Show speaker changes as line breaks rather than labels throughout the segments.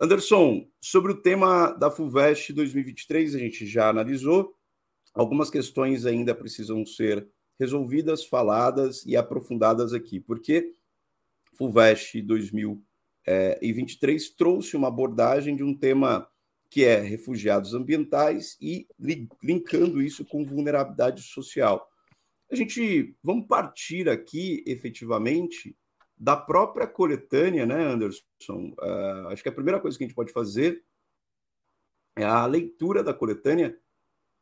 Anderson, sobre o tema da FUVEST 2023, a gente já analisou. Algumas questões ainda precisam ser resolvidas, faladas e aprofundadas aqui, porque FUVEST 2023 trouxe uma abordagem de um tema que é refugiados ambientais e linkando isso com vulnerabilidade social. A gente vamos partir aqui efetivamente da própria coletânea, né, Anderson? Uh, acho que a primeira coisa que a gente pode fazer é a leitura da coletânea.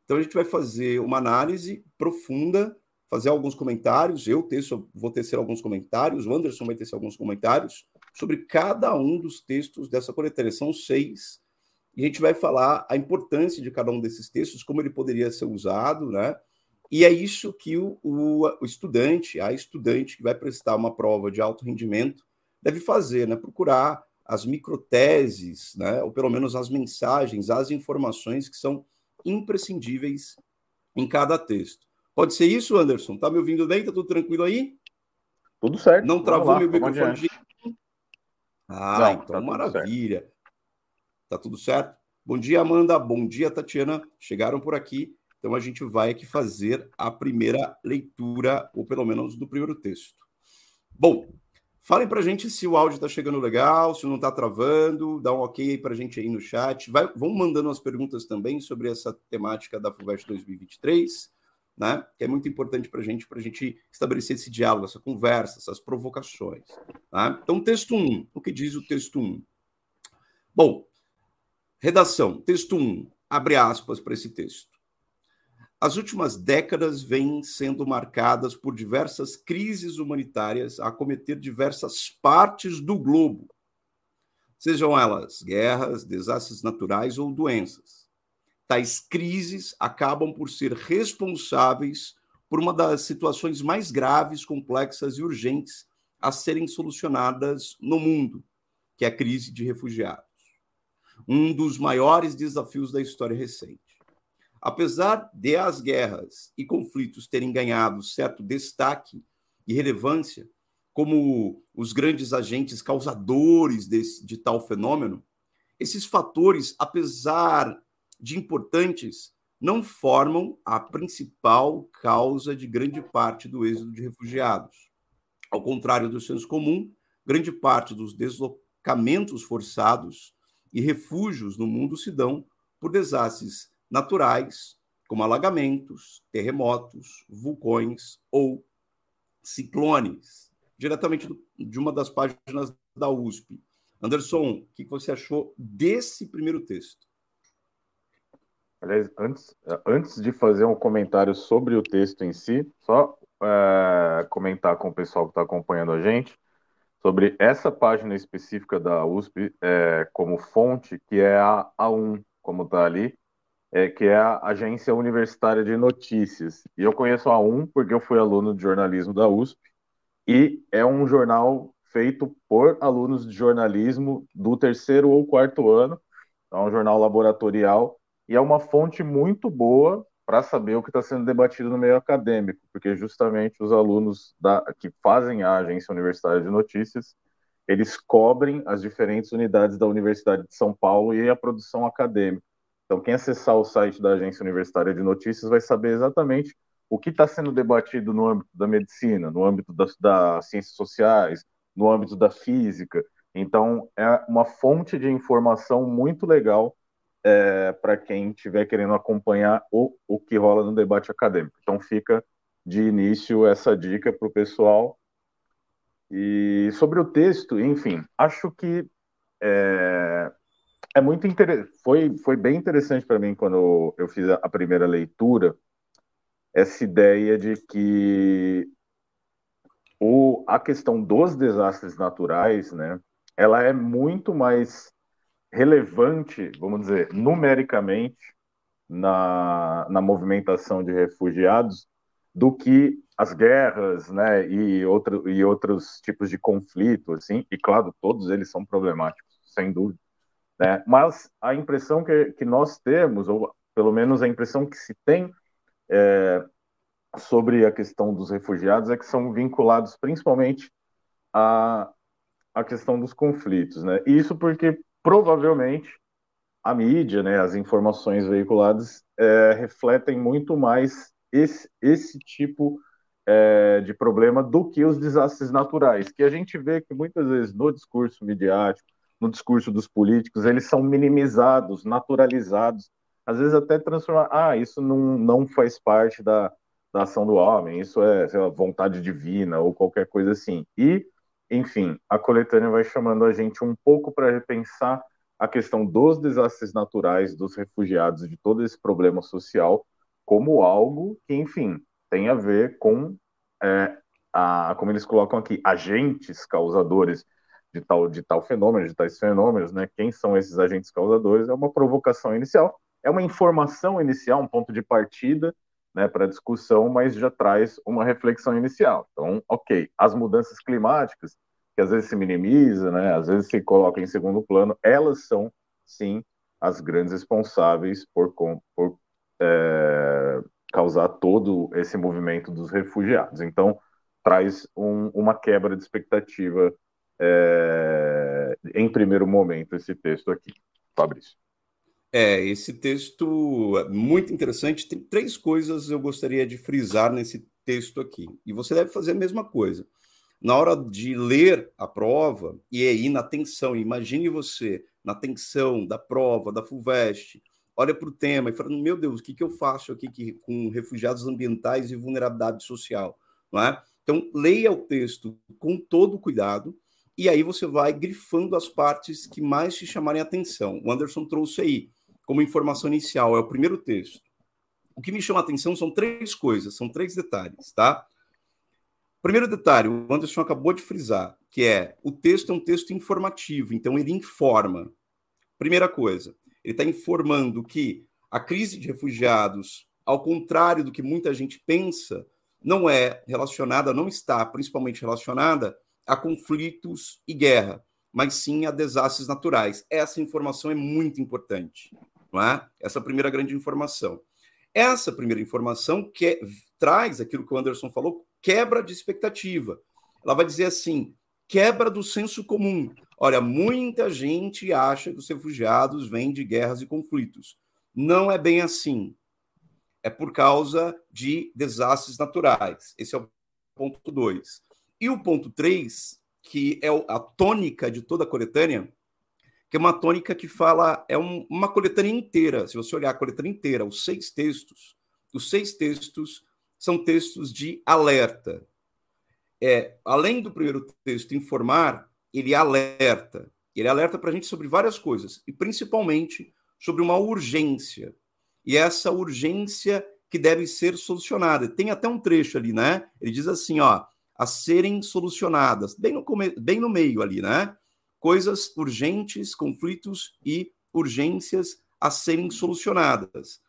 Então a gente vai fazer uma análise profunda, fazer alguns comentários. Eu teço, vou tecer alguns comentários, o Anderson vai tecer alguns comentários sobre cada um dos textos dessa coletânea. São seis e a gente vai falar a importância de cada um desses textos, como ele poderia ser usado, né? E é isso que o, o, o estudante, a estudante que vai prestar uma prova de alto rendimento, deve fazer, né? Procurar as microteses, né? Ou pelo menos as mensagens, as informações que são imprescindíveis em cada texto. Pode ser isso, Anderson? Tá me ouvindo bem? Tá tudo tranquilo aí?
Tudo certo.
Não travou lá, meu microfone? De... Ah, Não, então tá maravilha. Tá tudo certo? Bom dia, Amanda. Bom dia, Tatiana. Chegaram por aqui. Então a gente vai aqui fazer a primeira leitura, ou pelo menos do primeiro texto. Bom, falem para a gente se o áudio está chegando legal, se não está travando, dá um ok para a gente aí no chat. Vai, vão mandando as perguntas também sobre essa temática da FUVEST 2023, né? Que é muito importante para a gente, para a gente estabelecer esse diálogo, essa conversa, essas provocações. Tá? Então, texto 1, o que diz o texto 1? Bom, Redação, texto 1, abre aspas para esse texto. As últimas décadas vêm sendo marcadas por diversas crises humanitárias a acometer diversas partes do globo, sejam elas guerras, desastres naturais ou doenças. Tais crises acabam por ser responsáveis por uma das situações mais graves, complexas e urgentes a serem solucionadas no mundo, que é a crise de refugiados um dos maiores desafios da história recente. Apesar de as guerras e conflitos terem ganhado certo destaque e relevância como os grandes agentes causadores desse, de tal fenômeno, esses fatores, apesar de importantes, não formam a principal causa de grande parte do êxodo de refugiados. Ao contrário do senso comum, grande parte dos deslocamentos forçados e refúgios no mundo se dão por desastres naturais, como alagamentos, terremotos, vulcões ou ciclones, diretamente de uma das páginas da USP. Anderson, o que você achou desse primeiro texto?
Aliás, antes, antes de fazer um comentário sobre o texto em si, só é, comentar com o pessoal que está acompanhando a gente sobre essa página específica da USP é, como fonte, que é a A1, como está ali, é, que é a Agência Universitária de Notícias. E eu conheço a A1 porque eu fui aluno de jornalismo da USP, e é um jornal feito por alunos de jornalismo do terceiro ou quarto ano, é um jornal laboratorial, e é uma fonte muito boa para saber o que está sendo debatido no meio acadêmico, porque justamente os alunos da, que fazem a agência universitária de notícias, eles cobrem as diferentes unidades da Universidade de São Paulo e a produção acadêmica. Então, quem acessar o site da agência universitária de notícias vai saber exatamente o que está sendo debatido no âmbito da medicina, no âmbito das, das ciências sociais, no âmbito da física. Então, é uma fonte de informação muito legal é, para quem estiver querendo acompanhar o, o que rola no debate acadêmico. Então fica de início essa dica para o pessoal. E sobre o texto, enfim, acho que é, é muito interessante. Foi, foi bem interessante para mim quando eu fiz a primeira leitura essa ideia de que o, a questão dos desastres naturais, né, ela é muito mais relevante, vamos dizer, numericamente na, na movimentação de refugiados do que as guerras, né, e, outro, e outros tipos de conflito, assim, e claro, todos eles são problemáticos, sem dúvida, né, mas a impressão que, que nós temos, ou pelo menos a impressão que se tem é, sobre a questão dos refugiados é que são vinculados principalmente à, questão dos conflitos, né, isso porque provavelmente a mídia, né, as informações veiculadas é, refletem muito mais esse, esse tipo é, de problema do que os desastres naturais, que a gente vê que muitas vezes no discurso midiático, no discurso dos políticos, eles são minimizados, naturalizados, às vezes até transformar, ah, isso não, não faz parte da, da ação do homem, isso é lá, vontade divina ou qualquer coisa assim. E, enfim, a coletânea vai chamando a gente um pouco para repensar a questão dos desastres naturais, dos refugiados, de todo esse problema social, como algo que, enfim, tem a ver com, é, a, como eles colocam aqui, agentes causadores de tal, de tal fenômeno, de tais fenômenos, né? Quem são esses agentes causadores? É uma provocação inicial, é uma informação inicial, um ponto de partida, né, para discussão, mas já traz uma reflexão inicial. Então, ok, as mudanças climáticas, que às vezes se minimiza, né, às vezes se coloca em segundo plano, elas são, sim, as grandes responsáveis por, por é, causar todo esse movimento dos refugiados. Então, traz um, uma quebra de expectativa é, em primeiro momento esse texto aqui. Fabrício.
É, esse texto é muito interessante. Tem três coisas eu gostaria de frisar nesse texto aqui. E você deve fazer a mesma coisa. Na hora de ler a prova, e aí na tensão, imagine você na tensão da prova, da FUVEST, olha para o tema e fala: meu Deus, o que, que eu faço aqui que, com refugiados ambientais e vulnerabilidade social? Não é? Então, leia o texto com todo cuidado e aí você vai grifando as partes que mais te chamarem atenção. O Anderson trouxe aí como informação inicial, é o primeiro texto. O que me chama atenção são três coisas, são três detalhes, tá? Primeiro detalhe, o Anderson acabou de frisar, que é o texto é um texto informativo, então ele informa. Primeira coisa, ele está informando que a crise de refugiados, ao contrário do que muita gente pensa, não é relacionada, não está principalmente relacionada a conflitos e guerra, mas sim a desastres naturais. Essa informação é muito importante, não é? Essa primeira grande informação. Essa primeira informação que traz aquilo que o Anderson falou, quebra de expectativa. Ela vai dizer assim: quebra do senso comum. Olha, muita gente acha que os refugiados vêm de guerras e conflitos. Não é bem assim. É por causa de desastres naturais. Esse é o ponto 2. E o ponto 3, que é a tônica de toda a coletânea, que é uma tônica que fala, é um, uma coletânea inteira. Se você olhar a coletânea inteira, os seis textos, os seis textos são textos de alerta. É, além do primeiro texto informar, ele alerta. Ele alerta para a gente sobre várias coisas, e principalmente sobre uma urgência. E essa urgência que deve ser solucionada. Tem até um trecho ali, né? Ele diz assim, ó, a serem solucionadas, bem no, bem no meio ali, né? Coisas urgentes, conflitos e urgências a serem solucionadas.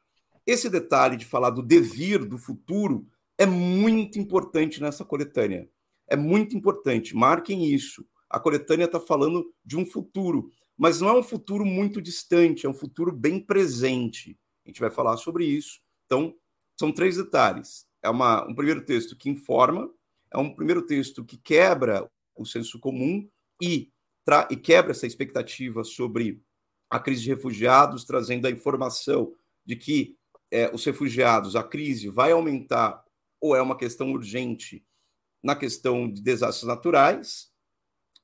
Esse detalhe de falar do devir, do futuro, é muito importante nessa coletânea. É muito importante, marquem isso a coletânea está falando de um futuro, mas não é um futuro muito distante, é um futuro bem presente. A gente vai falar sobre isso. Então, são três detalhes. É uma, um primeiro texto que informa, é um primeiro texto que quebra o senso comum e, e quebra essa expectativa sobre a crise de refugiados, trazendo a informação de que é, os refugiados, a crise vai aumentar ou é uma questão urgente na questão de desastres naturais,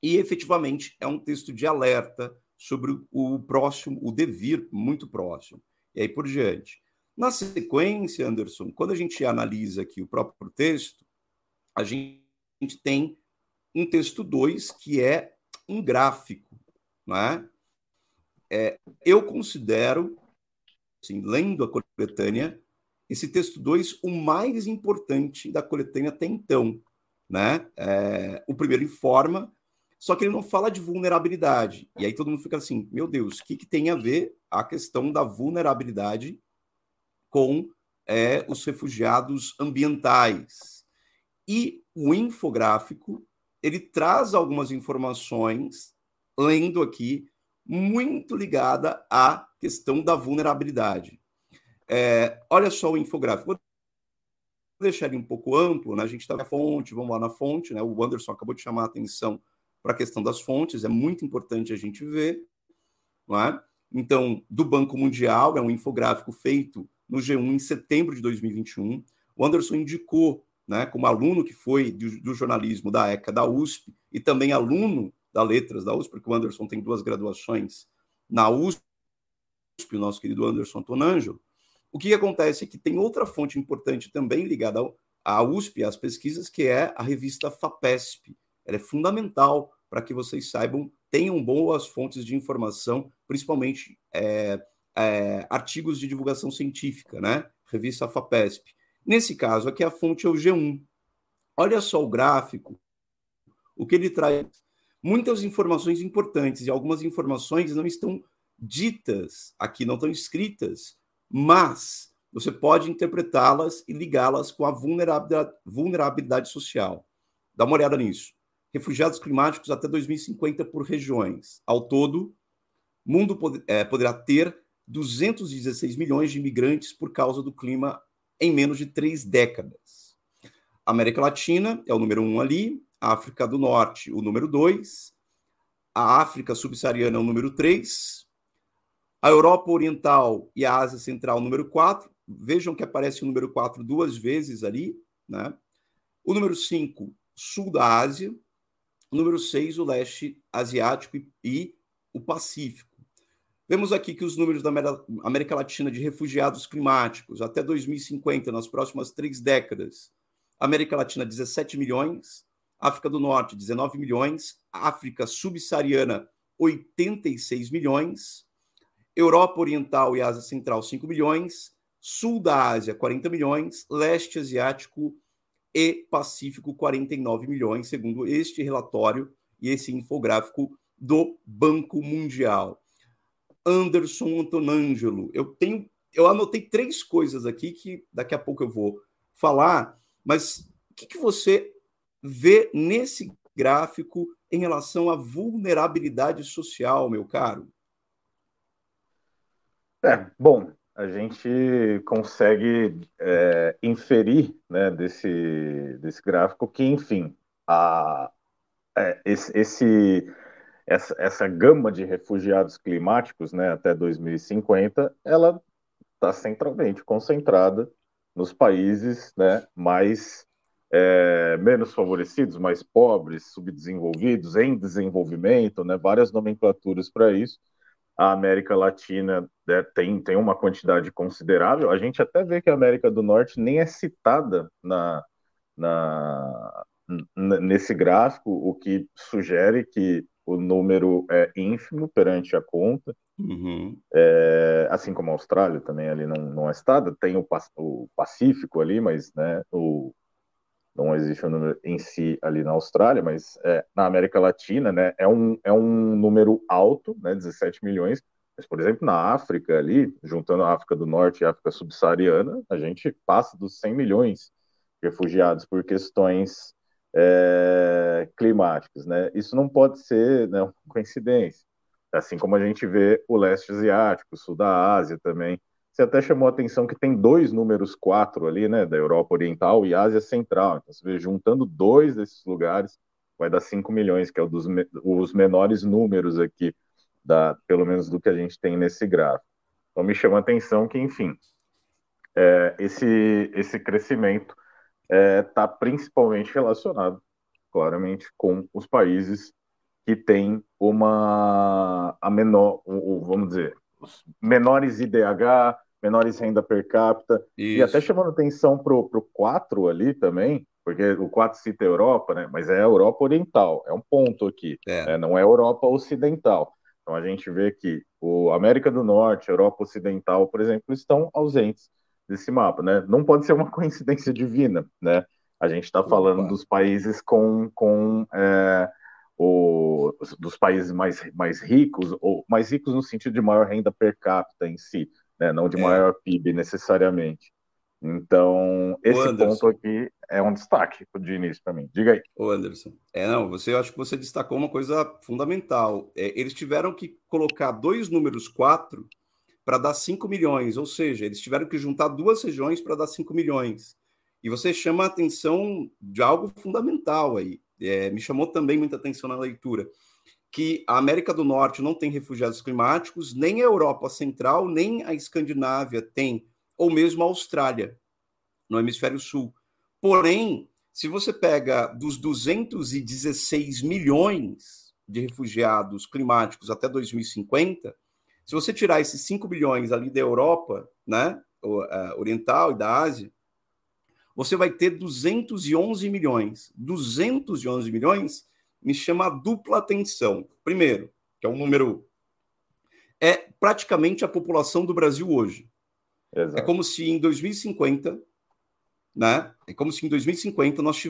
e efetivamente é um texto de alerta sobre o próximo, o devir muito próximo, e aí por diante. Na sequência, Anderson, quando a gente analisa aqui o próprio texto, a gente tem um texto 2 que é um gráfico, não é? é eu considero, assim, lendo a coletânea, esse texto 2 o mais importante da coletânea até então. Né? É, o primeiro informa só que ele não fala de vulnerabilidade. E aí todo mundo fica assim: meu Deus, o que, que tem a ver a questão da vulnerabilidade com é, os refugiados ambientais? E o infográfico ele traz algumas informações, lendo aqui, muito ligada à questão da vulnerabilidade. É, olha só o infográfico. Vou deixar ele um pouco amplo, né? A gente está na fonte, vamos lá na fonte, né? O Anderson acabou de chamar a atenção para a questão das fontes, é muito importante a gente ver. não é? Então, do Banco Mundial, é um infográfico feito no G1 em setembro de 2021. O Anderson indicou, né, como aluno que foi do, do jornalismo da ECA da USP e também aluno da Letras da USP, porque o Anderson tem duas graduações na USP, o nosso querido Anderson Tonangelo. O que acontece é que tem outra fonte importante também ligada à USP, às pesquisas, que é a revista FAPESP. Ela é fundamental para que vocês saibam, tenham boas fontes de informação, principalmente é, é, artigos de divulgação científica, né? Revista FAPESP. Nesse caso, aqui a fonte é o G1. Olha só o gráfico, o que ele traz. Muitas informações importantes e algumas informações não estão ditas aqui, não estão escritas mas você pode interpretá-las e ligá-las com a vulnerabilidade, vulnerabilidade social. Dá uma olhada nisso. Refugiados climáticos até 2050 por regiões. Ao todo, mundo é, poderá ter 216 milhões de imigrantes por causa do clima em menos de três décadas. A América Latina é o número um ali, a África do Norte, o número dois, a África subsaariana é o número três, a Europa Oriental e a Ásia Central, número 4. Vejam que aparece o número 4 duas vezes ali. Né? O número 5, Sul da Ásia. O número 6, o Leste Asiático e, e o Pacífico. Vemos aqui que os números da América Latina de refugiados climáticos até 2050, nas próximas três décadas, América Latina, 17 milhões, África do Norte, 19 milhões, África subsaariana, 86 milhões, Europa Oriental e Ásia Central, 5 milhões, Sul da Ásia, 40 milhões, Leste Asiático e Pacífico, 49 milhões, segundo este relatório e esse infográfico do Banco Mundial. Anderson Antonangelo, eu tenho, eu anotei três coisas aqui que daqui a pouco eu vou falar, mas o que, que você vê nesse gráfico em relação à vulnerabilidade social, meu caro?
É, bom, a gente consegue é, inferir né, desse, desse gráfico que, enfim, a, é, esse, esse, essa, essa gama de refugiados climáticos né, até 2050, ela está centralmente concentrada nos países né, mais é, menos favorecidos, mais pobres, subdesenvolvidos, em desenvolvimento, né, várias nomenclaturas para isso a América Latina né, tem, tem uma quantidade considerável. A gente até vê que a América do Norte nem é citada na, na, nesse gráfico, o que sugere que o número é ínfimo perante a conta, uhum. é, assim como a Austrália também ali não, não é citada, tem o, o Pacífico ali, mas né, o, não existe um número em si ali na Austrália, mas é, na América Latina, né, é um, é um número alto, né, 17 milhões, mas, por exemplo, na África ali, juntando a África do Norte e a África subsaariana, a gente passa dos 100 milhões de refugiados por questões é, climáticas, né, isso não pode ser né, uma coincidência, assim como a gente vê o leste asiático, o sul da Ásia também, você até chamou a atenção que tem dois números quatro ali, né, da Europa Oriental e Ásia Central. Então, você vê, juntando dois desses lugares, vai dar 5 milhões, que é um dos os menores números aqui, da, pelo menos do que a gente tem nesse gráfico. Então, me chama a atenção que, enfim, é, esse, esse crescimento está é, tá principalmente relacionado, claramente, com os países que têm uma a menor, vamos dizer, os menores IDH, menores renda per capita, Isso. e até chamando atenção para o 4 ali também, porque o 4 cita a Europa, né? mas é a Europa Oriental, é um ponto aqui, é. Né? não é a Europa Ocidental. Então a gente vê que o América do Norte, Europa Ocidental, por exemplo, estão ausentes desse mapa, né? Não pode ser uma coincidência divina, né? A gente está falando dos países com, com é, o, dos países mais, mais ricos, ou mais ricos no sentido de maior renda per capita em si, né? não de é. maior PIB necessariamente. Então, esse ponto aqui é um destaque de início para mim. Diga aí.
Ô Anderson, é, não, você, acho que você destacou uma coisa fundamental. É, eles tiveram que colocar dois números quatro para dar 5 milhões, ou seja, eles tiveram que juntar duas regiões para dar 5 milhões. E você chama a atenção de algo fundamental aí é, me chamou também muita atenção na leitura, que a América do Norte não tem refugiados climáticos, nem a Europa Central, nem a Escandinávia tem, ou mesmo a Austrália, no hemisfério sul. Porém, se você pega dos 216 milhões de refugiados climáticos até 2050, se você tirar esses 5 bilhões ali da Europa, né, é, oriental e da Ásia, você vai ter 211 milhões. 211 milhões me chama a dupla atenção. Primeiro, que é um número. É praticamente a população do Brasil hoje. Exato. É como se em 2050, né? É como se em 2050 nós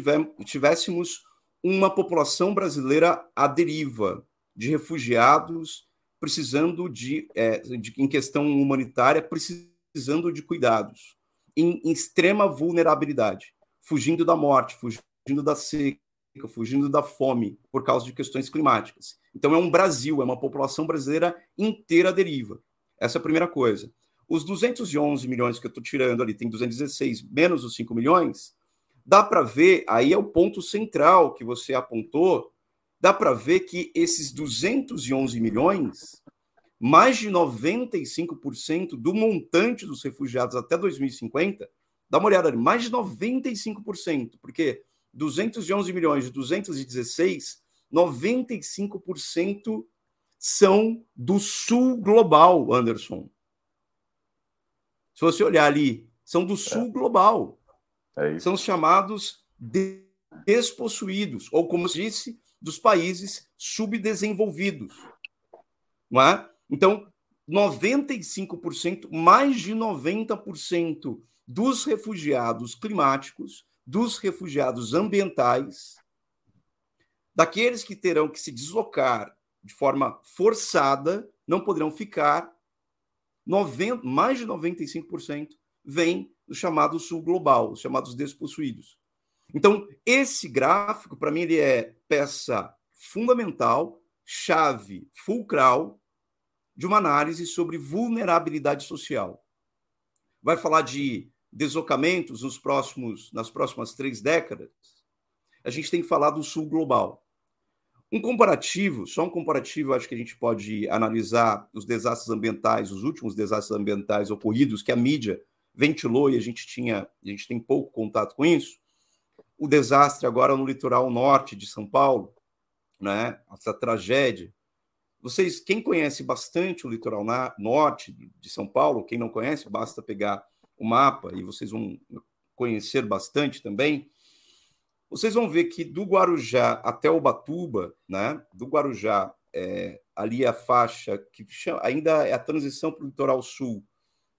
tivéssemos uma população brasileira à deriva de refugiados, precisando de, é, de em questão humanitária, precisando de cuidados, em, em extrema vulnerabilidade, fugindo da morte, fugindo da seca, fugindo da fome por causa de questões climáticas. Então é um Brasil, é uma população brasileira inteira à deriva. Essa é a primeira coisa. Os 211 milhões que eu estou tirando ali, tem 216 menos os 5 milhões, dá para ver, aí é o ponto central que você apontou, dá para ver que esses 211 milhões, mais de 95% do montante dos refugiados até 2050, dá uma olhada ali, mais de 95%, porque 211 milhões de 216, 95% são do sul global, Anderson. Se você olhar ali, são do sul é. global. É são os chamados despossuídos, ou como se disse, dos países subdesenvolvidos. Não é? Então, 95%, mais de 90% dos refugiados climáticos dos refugiados ambientais, daqueles que terão que se deslocar de forma forçada, não poderão ficar, 90, mais de 95% vem do chamado sul global, os chamados despossuídos. Então, esse gráfico, para mim, ele é peça fundamental, chave fulcral de uma análise sobre vulnerabilidade social. Vai falar de deslocamentos nos próximos, nas próximas três décadas, a gente tem que falar do sul global. Um comparativo, só um comparativo, acho que a gente pode analisar os desastres ambientais, os últimos desastres ambientais ocorridos que a mídia ventilou e a gente tinha, a gente tem pouco contato com isso. O desastre agora no litoral norte de São Paulo, né? Essa tragédia. Vocês, quem conhece bastante o litoral na, norte de São Paulo, quem não conhece, basta pegar o mapa, e vocês vão conhecer bastante também, vocês vão ver que do Guarujá até Ubatuba, né, do Guarujá, é, ali a faixa que chama, ainda é a transição para o litoral sul,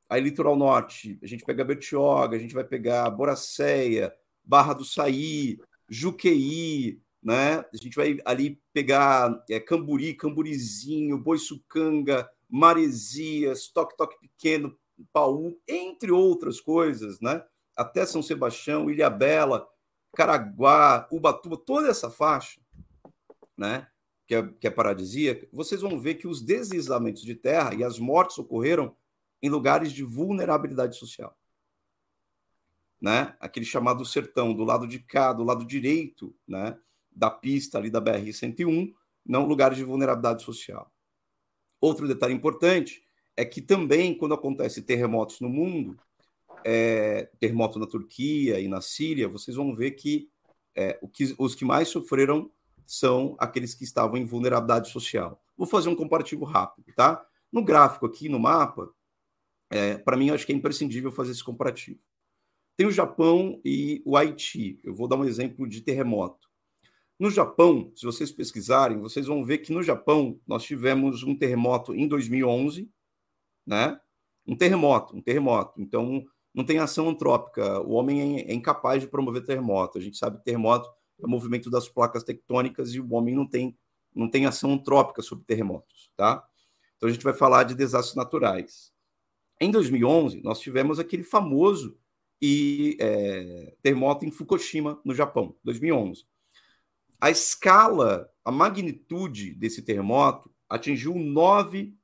aí litoral norte, a gente pega Bertioga, a gente vai pegar Boracéia, Barra do Saí, Juqueí, né? A gente vai ali pegar é, Camburi, Camburizinho, Boiçucanga, Maresias, Toque Toque Pequeno, Paú, entre outras coisas, né? Até São Sebastião, Ilha Bela, Caraguá, Ubatuba, toda essa faixa, né? Que é, que é paradisíaca, vocês vão ver que os deslizamentos de terra e as mortes ocorreram em lugares de vulnerabilidade social. Né? Aquele chamado sertão, do lado de cá, do lado direito, né? Da pista ali da BR-101, não lugares de vulnerabilidade social. Outro detalhe importante é que também, quando acontece terremotos no mundo, é, terremoto na Turquia e na Síria, vocês vão ver que, é, que, os que mais sofreram são aqueles que estavam em vulnerabilidade social. Vou fazer um comparativo rápido, tá? No gráfico aqui, no mapa, é, para mim, acho que é imprescindível fazer esse comparativo. Tem o Japão e o Haiti. Eu vou dar um exemplo de terremoto. No Japão, se vocês pesquisarem, vocês vão ver que no Japão nós tivemos um terremoto em 2011, né? Um terremoto, um terremoto. Então, não tem ação antrópica. O homem é, é incapaz de promover terremoto. A gente sabe que terremoto é o movimento das placas tectônicas e o homem não tem, não tem ação antrópica sobre terremotos, tá? Então, a gente vai falar de desastres naturais. Em 2011, nós tivemos aquele famoso e, é, terremoto em Fukushima, no Japão, 2011. A escala, a magnitude desse terremoto atingiu 9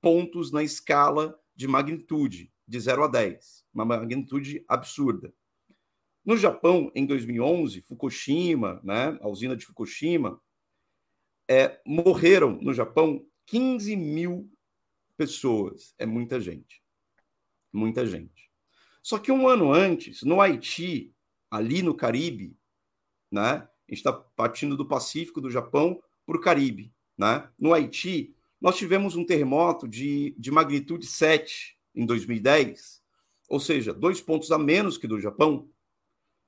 pontos na escala de magnitude, de 0 a 10, uma magnitude absurda. No Japão, em 2011, Fukushima, né, a usina de Fukushima, é, morreram no Japão 15 mil pessoas. É muita gente. Muita gente. Só que um ano antes, no Haiti, ali no Caribe, né? A gente está partindo do Pacífico, do Japão, para o Caribe. Né? No Haiti, nós tivemos um terremoto de, de magnitude 7 em 2010, ou seja, dois pontos a menos que do Japão.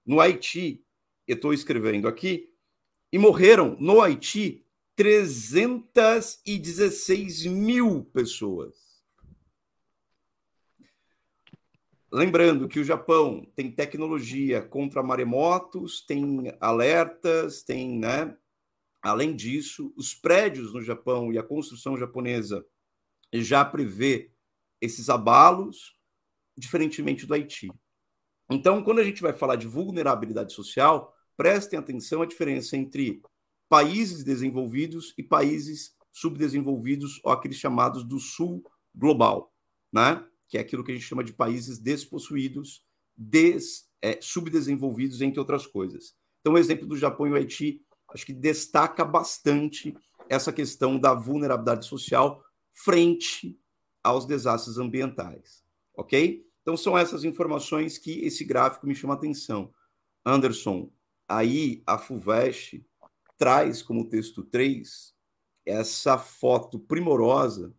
No Haiti, eu estou escrevendo aqui, e morreram no Haiti 316 mil pessoas. Lembrando que o Japão tem tecnologia contra maremotos, tem alertas, tem, né? Além disso, os prédios no Japão e a construção japonesa já prevê esses abalos, diferentemente do Haiti. Então, quando a gente vai falar de vulnerabilidade social, prestem atenção à diferença entre países desenvolvidos e países subdesenvolvidos, ou aqueles chamados do sul global, né? Que é aquilo que a gente chama de países despossuídos, des, é, subdesenvolvidos, entre outras coisas. Então, o exemplo do Japão e o Haiti, acho que destaca bastante essa questão da vulnerabilidade social frente aos desastres ambientais, ok? Então, são essas informações que esse gráfico me chama a atenção. Anderson, aí a FUVEST traz como texto 3 essa foto primorosa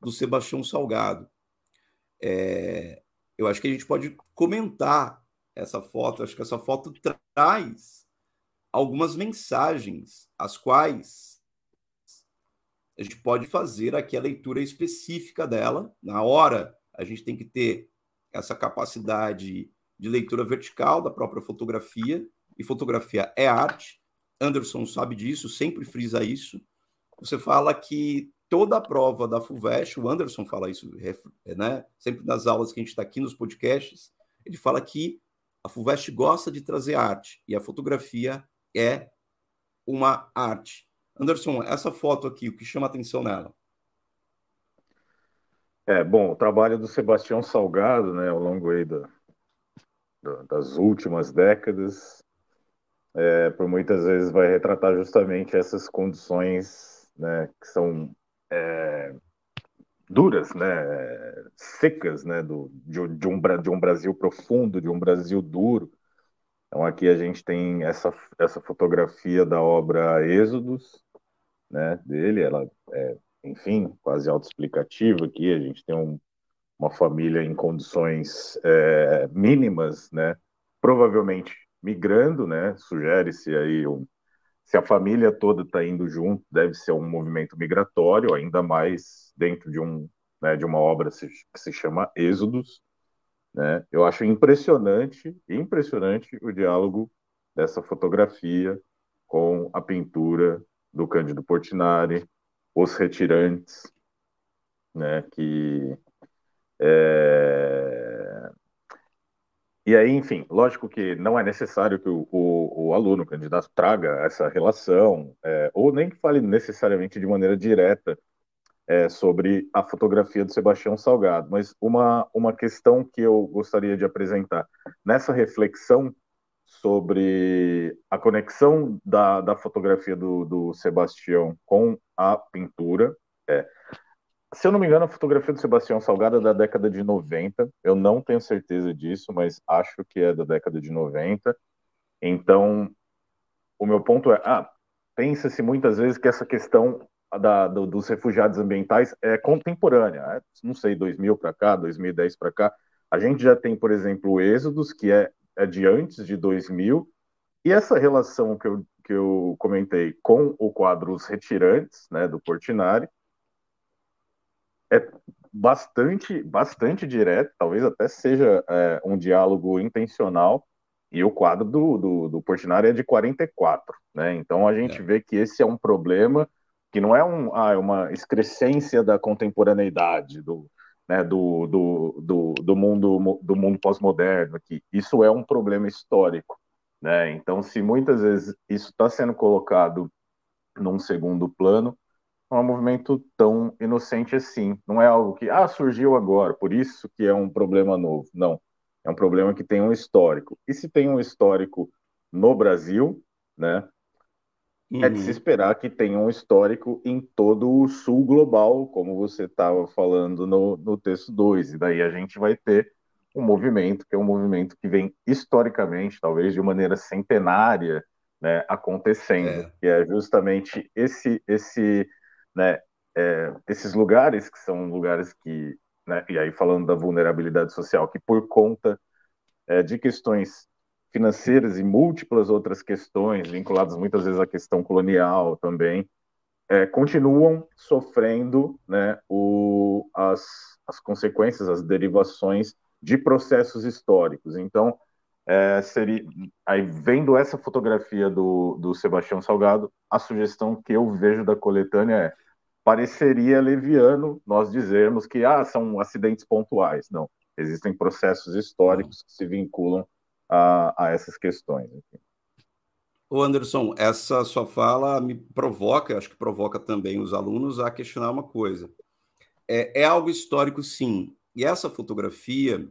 do Sebastião Salgado. É, eu acho que a gente pode comentar essa foto. Acho que essa foto traz algumas mensagens, as quais a gente pode fazer aqui a leitura específica dela. Na hora, a gente tem que ter essa capacidade de leitura vertical da própria fotografia, e fotografia é arte. Anderson sabe disso, sempre frisa isso. Você fala que toda a prova da FUVEST, o Anderson fala isso, né? Sempre nas aulas que a gente está aqui nos podcasts, ele fala que a FUVEST gosta de trazer arte e a fotografia é uma arte. Anderson, essa foto aqui, o que chama atenção nela?
É, bom, o trabalho do Sebastião Salgado, né, ao longo aí da, da, das últimas décadas, é, por muitas vezes vai retratar justamente essas condições né, que são é, duras, né, secas, né, do, de, de, um, de um Brasil profundo, de um Brasil duro. Então aqui a gente tem essa, essa fotografia da obra Êxodos, né, dele, ela é, enfim, quase autoexplicativa aqui, a gente tem um, uma família em condições é, mínimas, né, provavelmente migrando, né? Sugere-se aí um, se a família toda está indo junto, deve ser um movimento migratório, ainda mais dentro de um né, de uma obra que se chama Êxodos. Né? Eu acho impressionante, impressionante o diálogo dessa fotografia com a pintura do Cândido Portinari, Os Retirantes, né, que é, e aí, enfim, lógico que não é necessário que o, o, o aluno, o candidato, traga essa relação, é, ou nem que fale necessariamente de maneira direta é, sobre a fotografia do Sebastião Salgado, mas uma, uma questão que eu gostaria de apresentar nessa reflexão sobre a conexão da, da fotografia do, do Sebastião com a pintura. É, se eu não me engano, a fotografia do Sebastião Salgado é da década de 90. Eu não tenho certeza disso, mas acho que é da década de 90. Então, o meu ponto é: ah, pensa-se muitas vezes que essa questão da, do, dos refugiados ambientais é contemporânea. É, não sei, 2000 para cá, 2010 para cá. A gente já tem, por exemplo, o Êxodos, que é, é de antes de 2000, e essa relação que eu, que eu comentei com o quadro Os Retirantes, né, do Portinari, é bastante, bastante direto, talvez até seja é, um diálogo intencional, e o quadro do, do, do Portinari é de 44, né? Então a gente é. vê que esse é um problema que não é um, ah, é uma excrescência da contemporaneidade, do, né, do, do, do, do mundo, do mundo pós-moderno, que isso é um problema histórico. Né? Então, se muitas vezes isso está sendo colocado num segundo plano, não é um movimento tão inocente assim. Não é algo que ah, surgiu agora, por isso que é um problema novo. Não. É um problema que tem um histórico. E se tem um histórico no Brasil, né? uhum. é de se uhum. esperar que tenha um histórico em todo o sul global, como você estava falando no, no texto 2. E daí a gente vai ter um movimento que é um movimento que vem historicamente, talvez de maneira centenária, né, acontecendo, é. que é justamente esse, esse, né, é, esses lugares que são lugares que, né, e aí falando da vulnerabilidade social, que por conta é, de questões financeiras e múltiplas outras questões, vinculadas muitas vezes à questão colonial também, é, continuam sofrendo né, o, as, as consequências, as derivações de processos históricos. Então, é, seria, aí vendo essa fotografia do, do Sebastião Salgado, a sugestão que eu vejo da coletânea é pareceria leviano nós dizermos que ah, são acidentes pontuais. Não, existem processos históricos que se vinculam a, a essas questões.
O Anderson, essa sua fala me provoca, acho que provoca também os alunos a questionar uma coisa. É, é algo histórico, sim. E essa fotografia,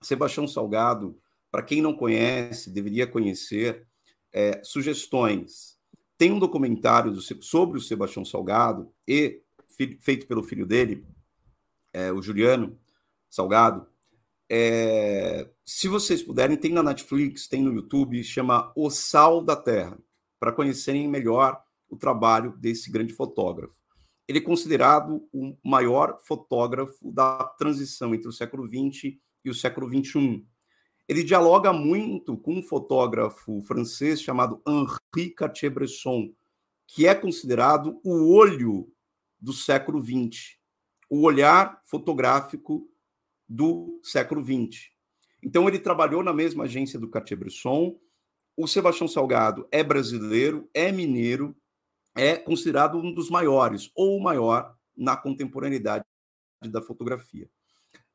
Sebastião Salgado, para quem não conhece, deveria conhecer, é, sugestões. Tem um documentário do, sobre o Sebastião Salgado, e feito pelo filho dele, é, o Juliano Salgado, é, se vocês puderem, tem na Netflix, tem no YouTube, chama O Sal da Terra, para conhecerem melhor o trabalho desse grande fotógrafo. Ele é considerado o maior fotógrafo da transição entre o século XX e o século XXI. Ele dialoga muito com um fotógrafo francês chamado Henri Cartier-Bresson, que é considerado o olho do século XX, o olhar fotográfico do século XX. Então, ele trabalhou na mesma agência do Cartier-Bresson. O Sebastião Salgado é brasileiro, é mineiro, é considerado um dos maiores, ou o maior, na contemporaneidade da fotografia.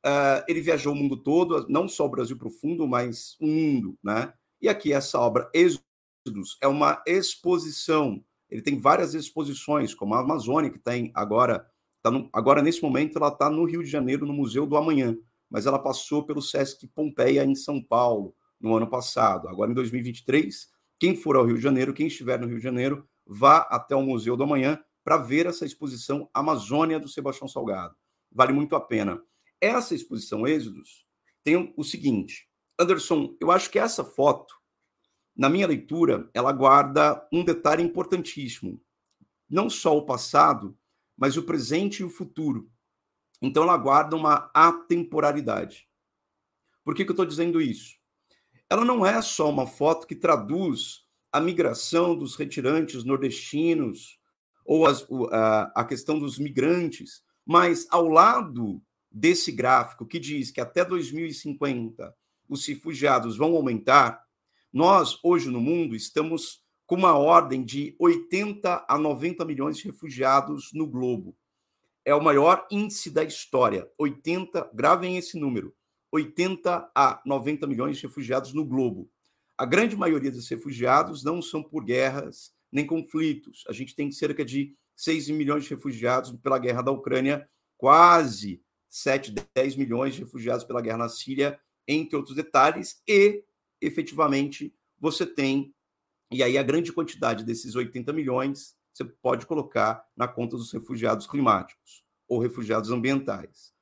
Uh, ele viajou o mundo todo, não só o Brasil profundo, mas o mundo, né? E aqui essa obra Êxodos é uma exposição. Ele tem várias exposições, como a Amazônia que tem agora Tá no, agora, nesse momento, ela está no Rio de Janeiro, no Museu do Amanhã, mas ela passou pelo Sesc Pompeia, em São Paulo, no ano passado. Agora, em 2023, quem for ao Rio de Janeiro, quem estiver no Rio de Janeiro, vá até o Museu do Amanhã para ver essa exposição Amazônia do Sebastião Salgado. Vale muito a pena. Essa exposição Êxodos tem o seguinte, Anderson, eu acho que essa foto, na minha leitura, ela guarda um detalhe importantíssimo. Não só o passado, mas o presente e o futuro. Então ela guarda uma atemporalidade. Por que, que eu estou dizendo isso? Ela não é só uma foto que traduz a migração dos retirantes nordestinos ou as, a, a questão dos migrantes, mas ao lado desse gráfico que diz que até 2050 os refugiados vão aumentar, nós, hoje no mundo, estamos com uma ordem de 80 a 90 milhões de refugiados no globo. É o maior índice da história. 80, gravem esse número: 80 a 90 milhões de refugiados no globo. A grande maioria dos refugiados não são por guerras nem conflitos. A gente tem cerca de 6 milhões de refugiados pela guerra da Ucrânia, quase 7, 10 milhões de refugiados pela guerra na Síria, entre outros detalhes, e efetivamente você tem e aí a grande quantidade desses 80 milhões você pode colocar na conta dos refugiados climáticos ou refugiados ambientais.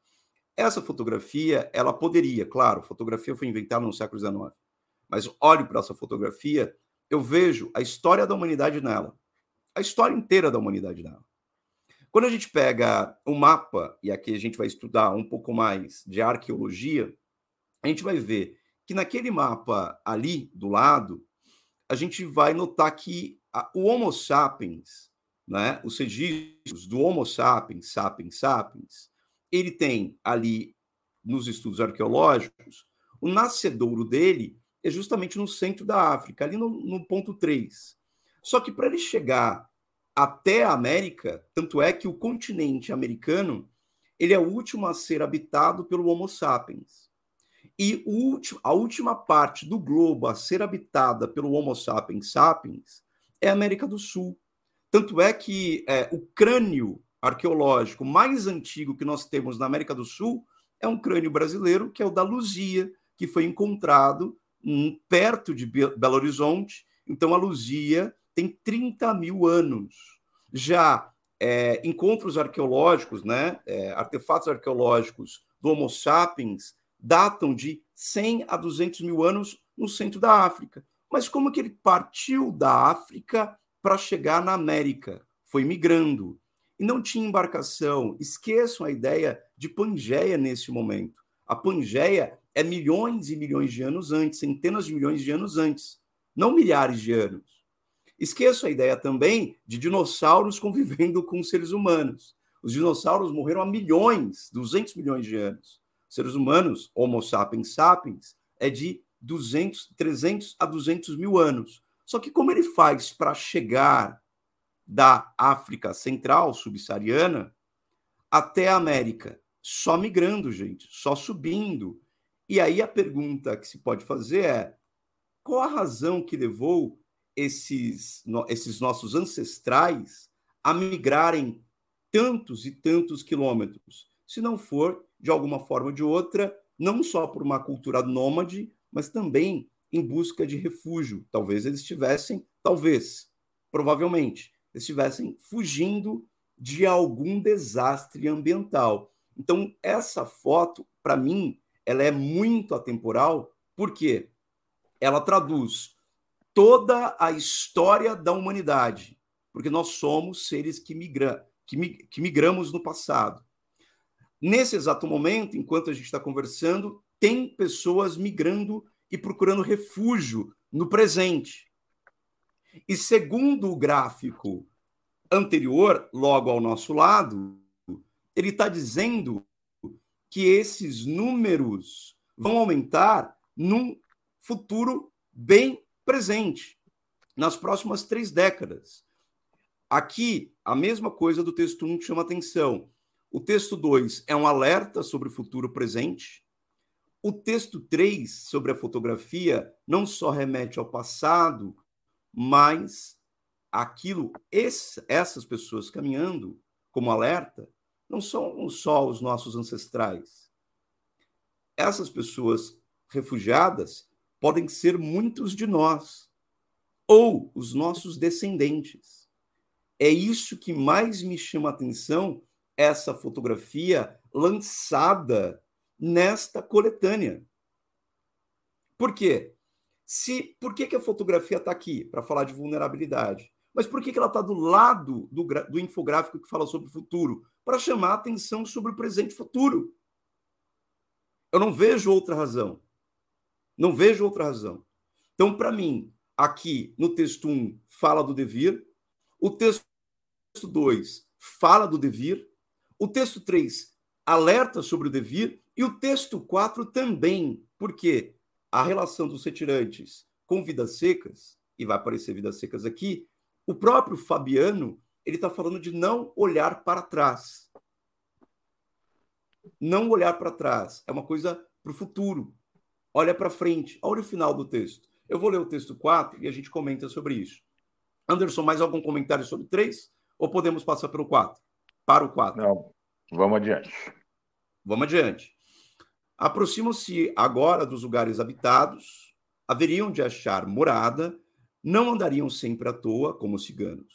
Essa fotografia, ela poderia, claro, fotografia foi inventada no século XIX, mas olho para essa fotografia, eu vejo a história da humanidade nela, a história inteira da humanidade nela. Quando a gente pega o mapa, e aqui a gente vai estudar um pouco mais de arqueologia, a gente vai ver que naquele mapa ali do lado, a gente vai notar que a, o Homo sapiens, né, os registros do Homo sapiens, sapiens, sapiens, ele tem ali nos estudos arqueológicos, o nascedouro dele é justamente no centro da África, ali no, no ponto 3. Só que para ele chegar até a América, tanto é que o continente americano ele é o último a ser habitado pelo Homo sapiens. E a última parte do globo a ser habitada pelo Homo sapiens sapiens é a América do Sul. Tanto é que é, o crânio arqueológico mais antigo que nós temos na América do Sul é um crânio brasileiro, que é o da Luzia, que foi encontrado um, perto de Belo Horizonte. Então, a Luzia tem 30 mil anos. Já é, encontros arqueológicos, né, é, artefatos arqueológicos do Homo sapiens datam de 100 a 200 mil anos no centro da África. Mas como que ele partiu da África para chegar na América? Foi migrando. E não tinha embarcação. Esqueçam a ideia de Pangeia nesse momento. A Pangeia é milhões e milhões de anos antes, centenas de milhões de anos antes, não milhares de anos. Esqueçam a ideia também de dinossauros convivendo com seres humanos. Os dinossauros morreram há milhões, 200 milhões de anos. Seres humanos, Homo sapiens sapiens, é de 200, 300 a 200 mil anos. Só que como ele faz para chegar da África Central, subsaariana, até a América? Só migrando, gente, só subindo. E aí a pergunta que se pode fazer é: qual a razão que levou esses, esses nossos ancestrais a migrarem tantos e tantos quilômetros? Se não for, de alguma forma ou de outra, não só por uma cultura nômade, mas também em busca de refúgio. Talvez eles estivessem, talvez, provavelmente, estivessem fugindo de algum desastre ambiental. Então, essa foto, para mim, ela é muito atemporal, porque ela traduz toda a história da humanidade, porque nós somos seres que, migra que, que migramos no passado. Nesse exato momento, enquanto a gente está conversando, tem pessoas migrando e procurando refúgio no presente. E segundo o gráfico anterior, logo ao nosso lado, ele está dizendo que esses números vão aumentar num futuro bem presente, nas próximas três décadas. Aqui, a mesma coisa do texto 1 que chama atenção. O texto 2 é um alerta sobre o futuro presente. O texto 3, sobre a fotografia, não só remete ao passado, mas aquilo, esse, essas pessoas caminhando como alerta, não são só os nossos ancestrais. Essas pessoas refugiadas podem ser muitos de nós, ou os nossos descendentes. É isso que mais me chama a atenção, essa fotografia lançada nesta coletânea. Por quê? Se, por que, que a fotografia está aqui? Para falar de vulnerabilidade. Mas por que, que ela está do lado do, do infográfico que fala sobre o futuro? Para chamar a atenção sobre o presente e futuro. Eu não vejo outra razão. Não vejo outra razão. Então, para mim, aqui no texto 1 fala do devir, o texto 2 fala do devir, o texto 3 alerta sobre o devir e o texto 4 também, porque a relação dos retirantes com vidas secas, e vai aparecer vidas secas aqui, o próprio Fabiano, ele está falando de não olhar para trás. Não olhar para trás. É uma coisa para o futuro. Olha para frente. Olha o final do texto. Eu vou ler o texto 4 e a gente comenta sobre isso. Anderson, mais algum comentário sobre 3? Ou podemos passar pelo 4? Para o 4.
Não, vamos adiante.
Vamos adiante. Aproximam-se agora dos lugares habitados, haveriam de achar morada não andariam sempre à toa como ciganos.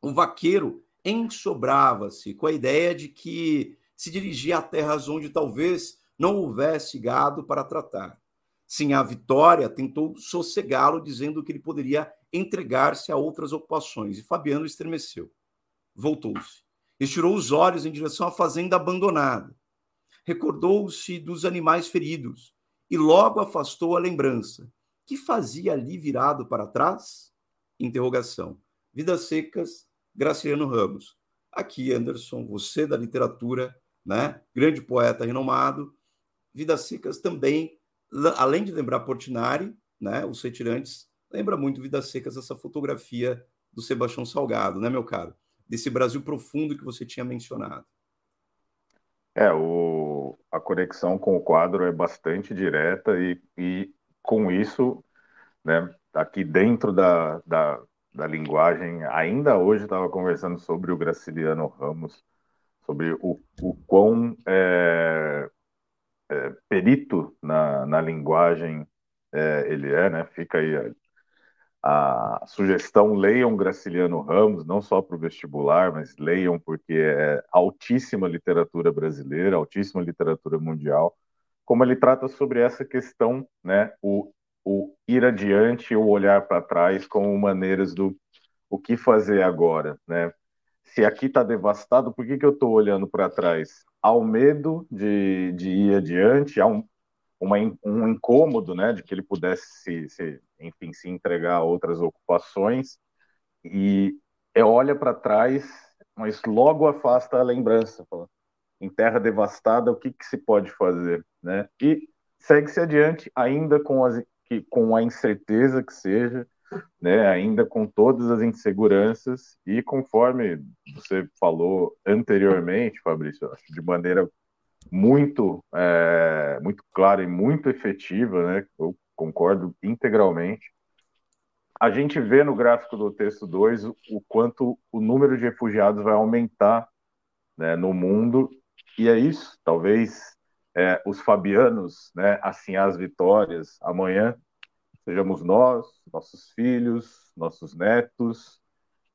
O vaqueiro ensobrava-se com a ideia de que se dirigia a terras onde talvez não houvesse gado para tratar. Sim, a Vitória tentou sossegá-lo, dizendo que ele poderia entregar-se a outras ocupações, e Fabiano estremeceu. Voltou-se. Estirou os olhos em direção à fazenda abandonada. Recordou-se dos animais feridos e logo afastou a lembrança que fazia ali virado para trás? Interrogação. Vidas Secas, Graciliano Ramos. Aqui, Anderson, você da literatura, né? grande poeta renomado. Vidas Secas também, além de lembrar Portinari, né? os retirantes, lembra muito Vidas Secas, essa fotografia do Sebastião Salgado, né, meu caro? Desse Brasil profundo que você tinha mencionado.
É, o, a conexão com o quadro é bastante direta e, e com isso, né, aqui dentro da, da, da linguagem, ainda hoje estava conversando sobre o Graciliano Ramos, sobre o, o quão é, perito na, na linguagem é, ele é, né? Fica aí a sugestão leiam Graciliano Ramos, não só para o vestibular, mas leiam porque é altíssima literatura brasileira, altíssima literatura mundial, como ele trata sobre essa questão, né, o, o ir adiante, o olhar para trás como maneiras do o que fazer agora, né? Se aqui está devastado, por que, que eu estou olhando para trás? Há o medo de, de ir adiante, há um, uma, um incômodo, né, de que ele pudesse se, se, enfim, se entregar a outras ocupações e é, olha para trás, mas logo afasta a lembrança, fala, em terra devastada, o que, que se pode fazer, né? E segue-se adiante, ainda com, as, que, com a incerteza que seja, né? Ainda com todas as inseguranças e conforme você falou anteriormente, Fabrício, acho de maneira muito, é, muito clara e muito efetiva, né? Eu concordo integralmente. A gente vê no gráfico do texto 2 o, quanto o número de refugiados vai aumentar né, no mundo, e é isso, talvez é, os fabianos, né, assim as vitórias, amanhã sejamos nós, nossos filhos, nossos netos,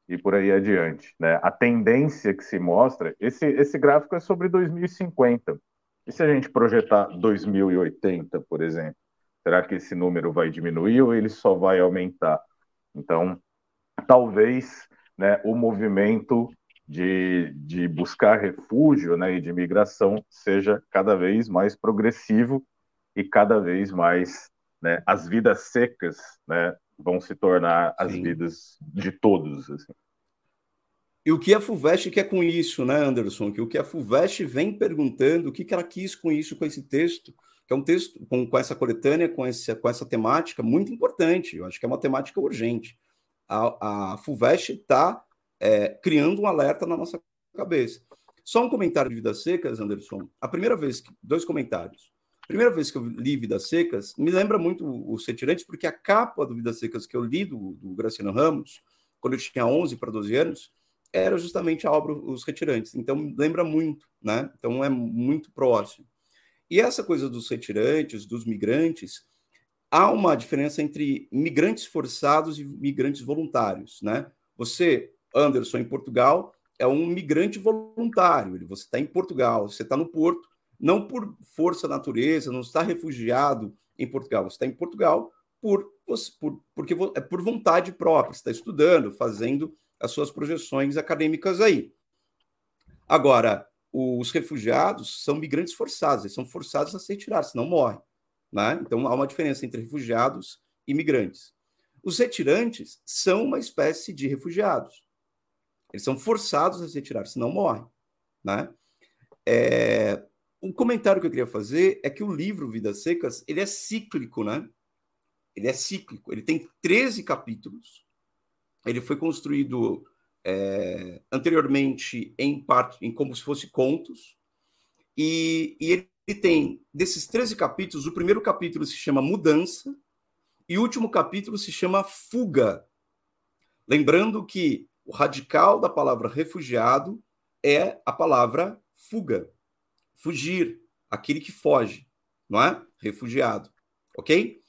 e por aí adiante. Né? A tendência que se mostra, esse, esse gráfico é sobre 2050. E se a gente projetar 2080, por exemplo, será que esse número vai diminuir ou ele só vai aumentar? Então, talvez né, o movimento de, de buscar refúgio né, e de migração seja cada vez mais progressivo e cada vez mais né, as vidas secas né, vão se tornar as Sim. vidas de todos. Assim.
E o que a FUVEST quer com isso, né, Anderson? Que o que a FUVEST vem perguntando, o que, que ela quis com isso, com esse texto, que é um texto com, com essa coletânea, com, esse, com essa temática muito importante. Eu acho que é uma temática urgente. A, a FUVEST está é, criando um alerta na nossa cabeça. Só um comentário de Vidas Secas, Anderson. A primeira vez, dois comentários. Primeira vez que eu li Vidas Secas, me lembra muito os Retirantes, porque a capa do Vidas Secas que eu li do, do Graciano Ramos, quando eu tinha 11 para 12 anos, era justamente a obra Os Retirantes. Então, lembra muito, né? Então, é muito próximo. E essa coisa dos retirantes, dos migrantes, há uma diferença entre migrantes forçados e migrantes voluntários, né? Você, Anderson, em Portugal, é um migrante voluntário. Você está em Portugal, você está no Porto, não por força natureza, não está refugiado em Portugal, você está em Portugal por, por, porque é por vontade própria, você está estudando, fazendo as suas projeções acadêmicas aí. Agora, os refugiados são migrantes forçados, eles são forçados a se retirar, senão morrem. Né? Então, há uma diferença entre refugiados e migrantes. Os retirantes são uma espécie de refugiados. Eles são forçados a se retirar, senão morrem. Né? É, um comentário que eu queria fazer é que o livro Vidas Secas ele é cíclico, né? Ele é cíclico. Ele tem 13 capítulos. Ele foi construído é, anteriormente em parte, em como se fosse contos. E, e ele, tem, desses 13 capítulos, o primeiro capítulo se chama Mudança e o último capítulo se chama Fuga. Lembrando que o radical da palavra refugiado é a palavra fuga fugir, aquele que foge, não é? Refugiado, ok?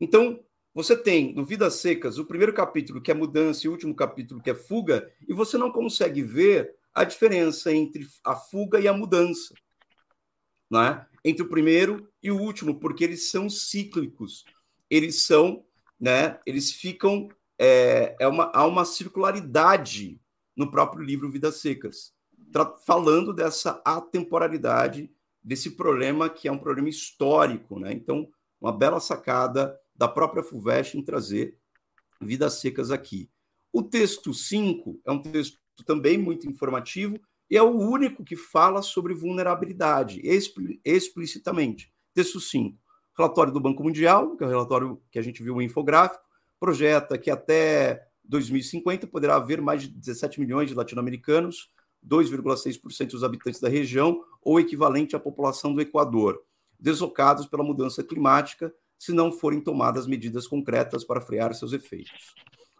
Então, você tem no Vidas Secas o primeiro capítulo que é mudança e o último capítulo que é fuga, e você não consegue ver a diferença entre a fuga e a mudança, não é? Entre o primeiro e o último, porque eles são cíclicos, eles são, né? Eles ficam é, é uma, há uma circularidade no próprio livro Vidas Secas falando dessa atemporalidade desse problema que é um problema histórico, né? Então, uma bela sacada da própria FUVEST em trazer vidas secas aqui. O texto 5 é um texto também muito informativo e é o único que fala sobre vulnerabilidade explicitamente. Texto 5. Relatório do Banco Mundial, que é o relatório que a gente viu no infográfico, projeta que até 2050 poderá haver mais de 17 milhões de latino-americanos 2,6% dos habitantes da região, ou equivalente à população do Equador, deslocados pela mudança climática, se não forem tomadas medidas concretas para frear seus efeitos.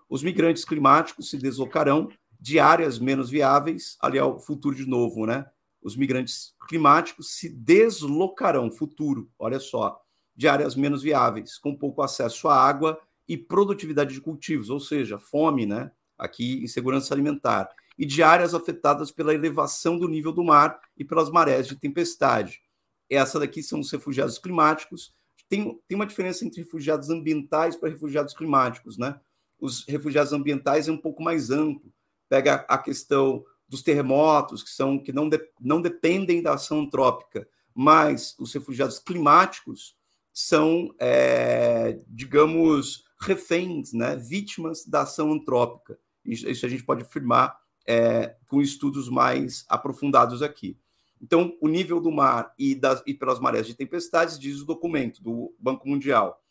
Os migrantes climáticos se deslocarão de áreas menos viáveis, ali é o futuro de novo, né? Os migrantes climáticos se deslocarão, futuro, olha só, de áreas menos viáveis, com pouco acesso à água e produtividade de cultivos, ou seja, fome, né? Aqui, insegurança alimentar, e de áreas afetadas pela elevação do nível do mar e pelas marés de tempestade. Essa daqui são os refugiados climáticos. Tem, tem uma diferença entre refugiados ambientais para refugiados climáticos, né? Os refugiados ambientais é um pouco mais amplo, pega a questão dos terremotos, que são que não, de, não dependem da ação antrópica, mas os refugiados climáticos são, é, digamos, reféns, né, vítimas da ação antrópica. Isso a gente pode afirmar é, com estudos mais aprofundados aqui. Então, o nível do mar e, das, e pelas marés de tempestades, diz o documento do Banco Mundial.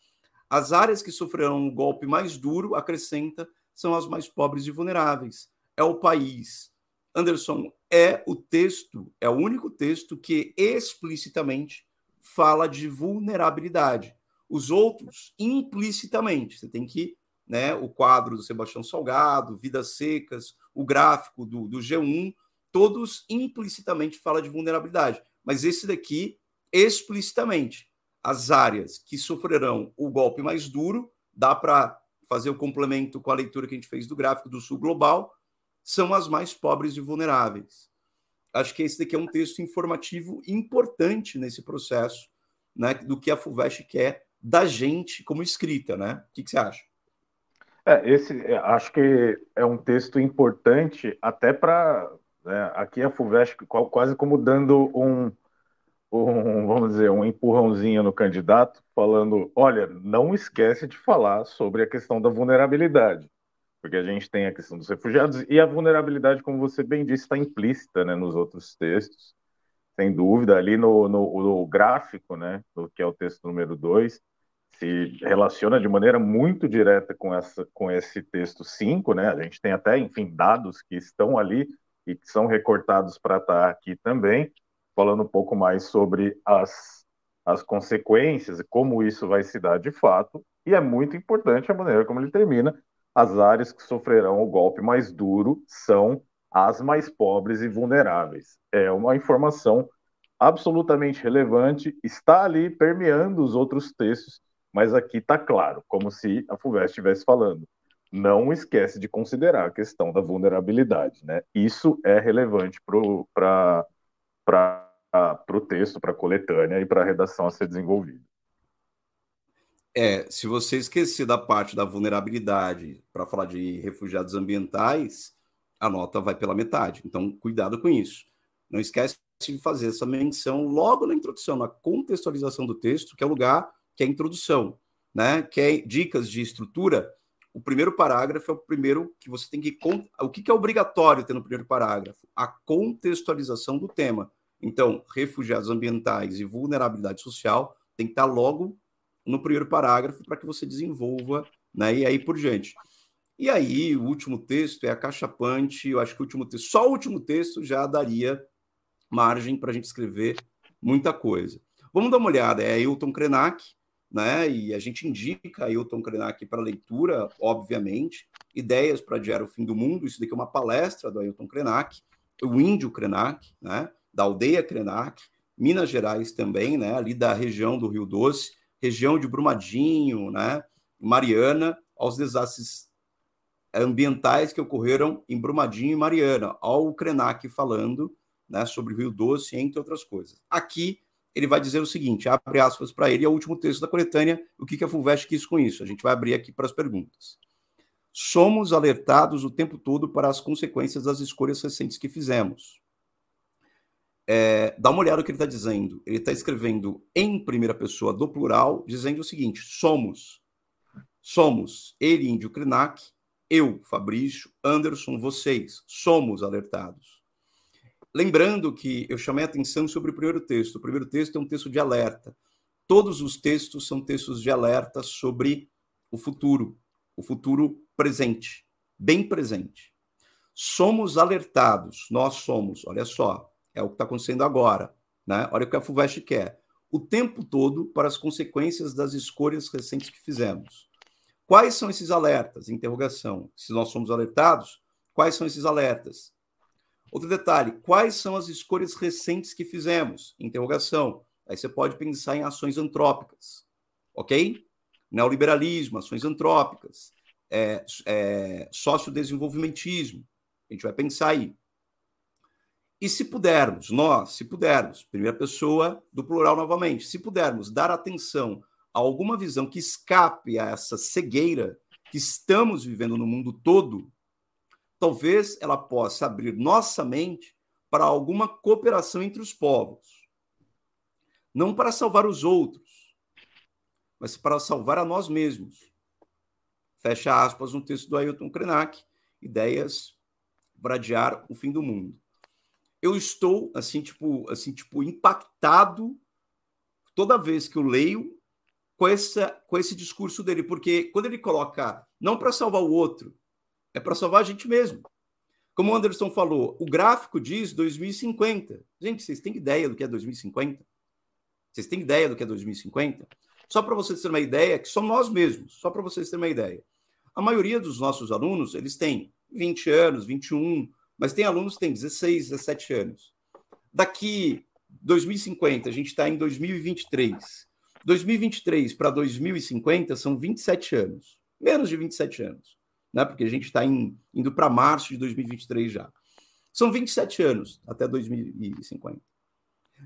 As áreas que sofrerão um golpe mais duro, acrescenta, são as mais pobres e vulneráveis. É o país. Anderson, é o texto, é o único texto que explicitamente fala de vulnerabilidade. Os outros, implicitamente. Você tem que né, o quadro do Sebastião Salgado, Vidas Secas, o gráfico do, do G1, todos implicitamente falam de vulnerabilidade. Mas esse daqui, explicitamente, as áreas que sofrerão o golpe mais duro, dá para fazer o complemento com a leitura que a gente fez do gráfico do Sul Global, são as mais pobres e vulneráveis. Acho que esse daqui é um texto informativo importante nesse processo, né, do que a FUVEST quer da gente como escrita, né? O que, que você acha?
É, esse é, acho que é um texto importante até para né, aqui a FUVEST quase como dando um, um, vamos dizer, um empurrãozinho no candidato, falando, olha, não esquece de falar sobre a questão da vulnerabilidade, porque a gente tem a questão dos refugiados e a vulnerabilidade, como você bem disse, está implícita né, nos outros textos, sem dúvida, ali no, no, no gráfico, né, que é o texto número 2, se relaciona de maneira muito direta com, essa, com esse texto 5, né? A gente tem até, enfim, dados que estão ali e que são recortados para estar aqui também, falando um pouco mais sobre as, as consequências e como isso vai se dar de fato. E é muito importante a maneira como ele termina. As áreas que sofrerão o golpe mais duro são as mais pobres e vulneráveis. É uma informação absolutamente relevante, está ali permeando os outros textos mas aqui está claro, como se a FUVEST estivesse falando. Não esquece de considerar a questão da vulnerabilidade. Né? Isso é relevante para o texto, para a coletânea e para a redação a ser desenvolvida.
É, se você esquecer da parte da vulnerabilidade para falar de refugiados ambientais, a nota vai pela metade. Então, cuidado com isso. Não esquece de fazer essa menção logo na introdução, na contextualização do texto, que é o lugar que é a introdução, né? Que é dicas de estrutura. O primeiro parágrafo é o primeiro que você tem que. O que é obrigatório ter no primeiro parágrafo? A contextualização do tema. Então, refugiados ambientais e vulnerabilidade social tem que estar logo no primeiro parágrafo para que você desenvolva, né? E aí por diante. E aí, o último texto é acachapante. Eu acho que o último texto, só o último texto já daria margem para a gente escrever muita coisa. Vamos dar uma olhada. É Ailton Krenak, né? E a gente indica Ailton Krenak para leitura, obviamente. Ideias para adiar o fim do mundo. Isso daqui é uma palestra do Ailton Krenak, o índio Krenak, né? Da aldeia Krenak, Minas Gerais também, né? Ali da região do Rio Doce, região de Brumadinho, né? Mariana, aos desastres ambientais que ocorreram em Brumadinho e Mariana, ao Krenak falando né, sobre o Rio Doce, entre outras coisas. Aqui ele vai dizer o seguinte: abre aspas para ele, é o último texto da coletânea. O que, que a Fulvestre quis com isso? A gente vai abrir aqui para as perguntas. Somos alertados o tempo todo para as consequências das escolhas recentes que fizemos. É, dá uma olhada no que ele está dizendo. Ele está escrevendo em primeira pessoa do plural, dizendo o seguinte: somos. Somos ele, Índio Krenak, eu, Fabrício, Anderson, vocês, somos alertados. Lembrando que eu chamei a atenção sobre o primeiro texto. O primeiro texto é um texto de alerta. Todos os textos são textos de alerta sobre o futuro, o futuro presente, bem presente. Somos alertados, nós somos, olha só, é o que está acontecendo agora, né? Olha o que a FUVEST quer. O tempo todo para as consequências das escolhas recentes que fizemos. Quais são esses alertas? Interrogação. Se nós somos alertados, quais são esses alertas? Outro detalhe, quais são as escolhas recentes que fizemos? Interrogação. Aí você pode pensar em ações antrópicas, ok? neoliberalismo, ações antrópicas, é, é, sociodesenvolvimentismo. A gente vai pensar aí. E se pudermos, nós, se pudermos, primeira pessoa do plural novamente, se pudermos dar atenção a alguma visão que escape a essa cegueira que estamos vivendo no mundo todo, talvez ela possa abrir nossa mente para alguma cooperação entre os povos. Não para salvar os outros, mas para salvar a nós mesmos. Fecha aspas um texto do Ailton Krenak, Ideias para adiar o fim do mundo. Eu estou assim, tipo, assim, tipo impactado toda vez que eu leio com, essa, com esse discurso dele, porque quando ele coloca não para salvar o outro, é para salvar a gente mesmo. Como o Anderson falou, o gráfico diz 2050. Gente, vocês têm ideia do que é 2050? Vocês têm ideia do que é 2050? Só para vocês terem uma ideia, que somos nós mesmos, só para vocês terem uma ideia. A maioria dos nossos alunos, eles têm 20 anos, 21, mas tem alunos que têm 16, 17 anos. Daqui 2050, a gente está em 2023. 2023 para 2050 são 27 anos, menos de 27 anos, né? Porque a gente está indo para março de 2023 já. São 27 anos até 2050.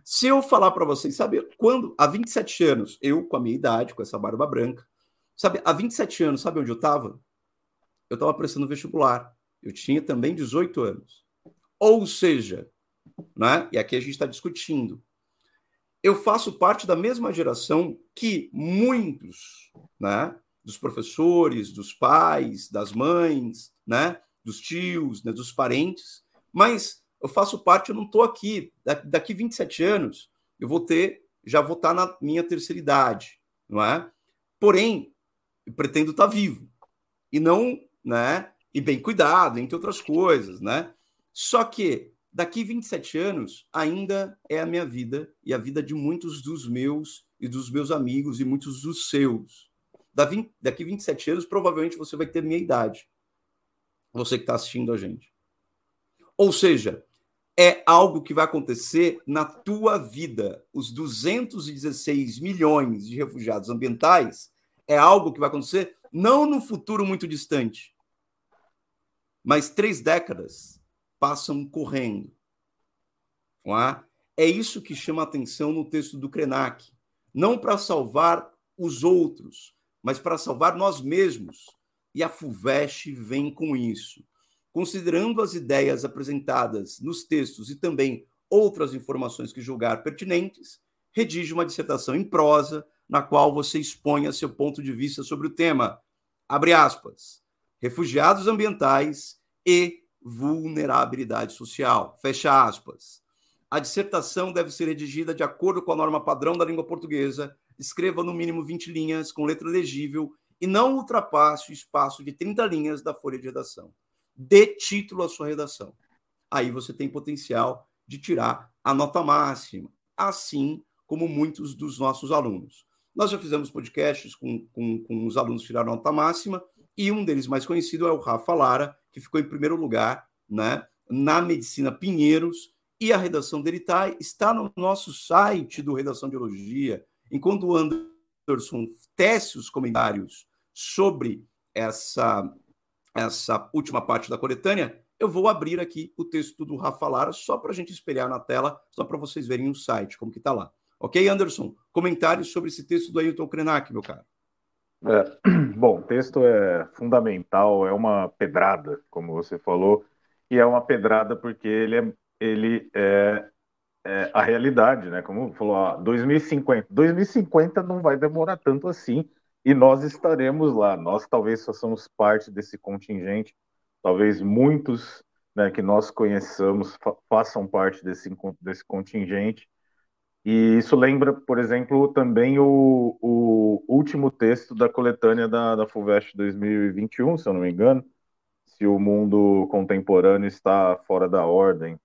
Se eu falar para vocês, sabe, quando, há 27 anos, eu com a minha idade, com essa barba branca, sabe, há 27 anos, sabe onde eu estava? Eu estava prestando vestibular. Eu tinha também 18 anos. Ou seja, né? e aqui a gente está discutindo, eu faço parte da mesma geração que muitos, né, dos professores, dos pais, das mães, né, dos tios, né, dos parentes, mas eu faço parte, eu não estou aqui. Daqui 27 anos, eu vou ter, já vou estar tá na minha terceira idade, não é? Porém, eu pretendo estar tá vivo e não, né, e bem cuidado, entre outras coisas, né? Só que daqui 27 anos ainda é a minha vida e a vida de muitos dos meus e dos meus amigos e muitos dos seus. Daqui 27 anos, provavelmente você vai ter minha idade. Você que está assistindo a gente. Ou seja, é algo que vai acontecer na tua vida. Os 216 milhões de refugiados ambientais é algo que vai acontecer não no futuro muito distante, mas três décadas passam correndo. É? é isso que chama atenção no texto do Krenak. Não para salvar os outros, mas para salvar nós mesmos. E a FUVEST vem com isso. Considerando as ideias apresentadas nos textos e também outras informações que julgar pertinentes, redige uma dissertação em prosa na qual você exponha seu ponto de vista sobre o tema. Abre aspas. Refugiados ambientais e vulnerabilidade social. Fecha aspas. A dissertação deve ser redigida de acordo com a norma padrão da língua portuguesa. Escreva no mínimo 20 linhas com letra legível e não ultrapasse o espaço de 30 linhas da folha de redação. Dê título à sua redação. Aí você tem potencial de tirar a nota máxima, assim como muitos dos nossos alunos. Nós já fizemos podcasts com, com, com os alunos tirar nota máxima, e um deles mais conhecido é o Rafa Lara, que ficou em primeiro lugar né, na Medicina Pinheiros, e a redação dele tá, está no nosso site do Redação de Biologia. Enquanto o Anderson tece os comentários sobre essa, essa última parte da coletânea, eu vou abrir aqui o texto do Rafa Lara, só para a gente espelhar na tela, só para vocês verem o site, como que está lá. Ok, Anderson? Comentários sobre esse texto do Ailton Krenak, meu caro.
É, bom, o texto é fundamental, é uma pedrada, como você falou, e é uma pedrada porque ele é, ele é, é a realidade, né? Como falou, ó, 2050. 2050 não vai demorar tanto assim, e nós estaremos lá. Nós talvez façamos parte desse contingente, talvez muitos né, que nós conheçamos fa façam parte desse, desse contingente. E isso lembra, por exemplo, também o, o último texto da coletânea da, da FUVEST 2021, se eu não me engano, se o mundo contemporâneo está fora da ordem,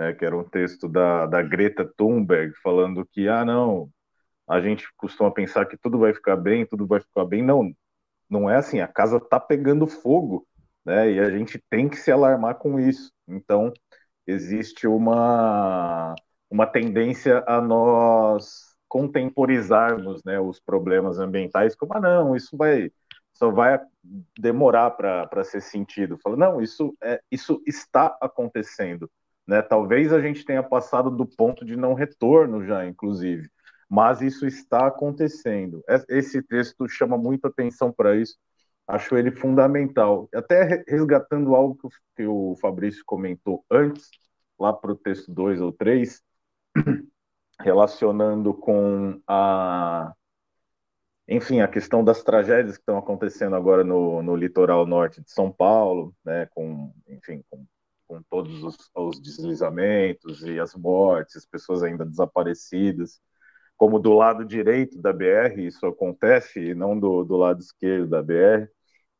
né, que era um texto da, da Greta Thunberg falando que, ah, não, a gente costuma pensar que tudo vai ficar bem, tudo vai ficar bem. Não, não é assim, a casa está pegando fogo, né, e a gente tem que se alarmar com isso. Então, existe uma uma tendência a nós contemporizarmos né, os problemas ambientais como, ah, não, isso vai só vai demorar para ser sentido. Fala, não, isso, é, isso está acontecendo. Né? Talvez a gente tenha passado do ponto de não retorno já, inclusive, mas isso está acontecendo. Esse texto chama muita atenção para isso, acho ele fundamental. Até resgatando algo que o, que o Fabrício comentou antes, lá para o texto 2 ou 3, relacionando com a. Enfim, a questão das tragédias que estão acontecendo agora no, no litoral norte de São Paulo, né, com, enfim, com, com todos os, os deslizamentos e as mortes, as pessoas ainda desaparecidas como do lado direito da BR isso acontece e não do, do lado esquerdo da BR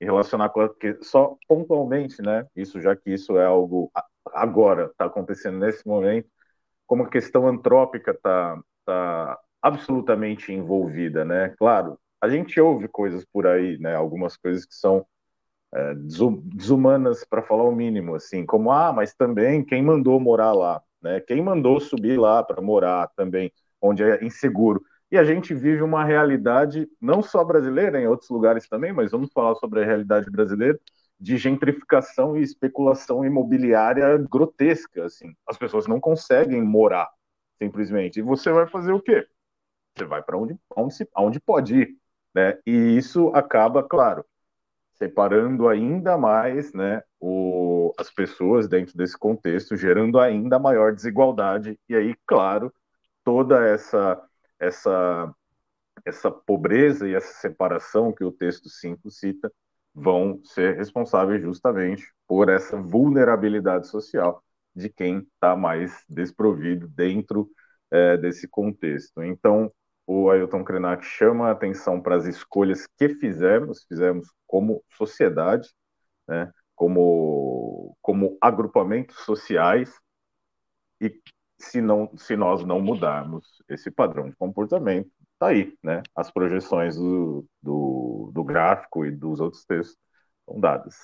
e relacionar com porque só pontualmente, né? Isso já que isso é algo agora está acontecendo nesse momento, como a questão antrópica está tá absolutamente envolvida, né? Claro, a gente ouve coisas por aí, né? Algumas coisas que são é, desumanas para falar o mínimo, assim, como ah, mas também quem mandou morar lá, né? Quem mandou subir lá para morar também, onde é inseguro. E a gente vive uma realidade, não só brasileira, em outros lugares também, mas vamos falar sobre a realidade brasileira, de gentrificação e especulação imobiliária grotesca. Assim. As pessoas não conseguem morar, simplesmente. E você vai fazer o quê? Você vai para onde, onde, onde pode ir. Né? E isso acaba, claro, separando ainda mais né, o, as pessoas dentro desse contexto, gerando ainda maior desigualdade. E aí, claro, toda essa essa, essa pobreza e essa separação que o texto 5 cita vão ser responsáveis justamente por essa vulnerabilidade social de quem está mais desprovido dentro é, desse contexto. Então, o Ailton Krenak chama a atenção para as escolhas que fizemos, fizemos como sociedade, né, como, como agrupamentos sociais, e se, não, se nós não mudarmos esse padrão de comportamento, tá aí, né? As projeções do, do, do gráfico e dos outros textos são dadas.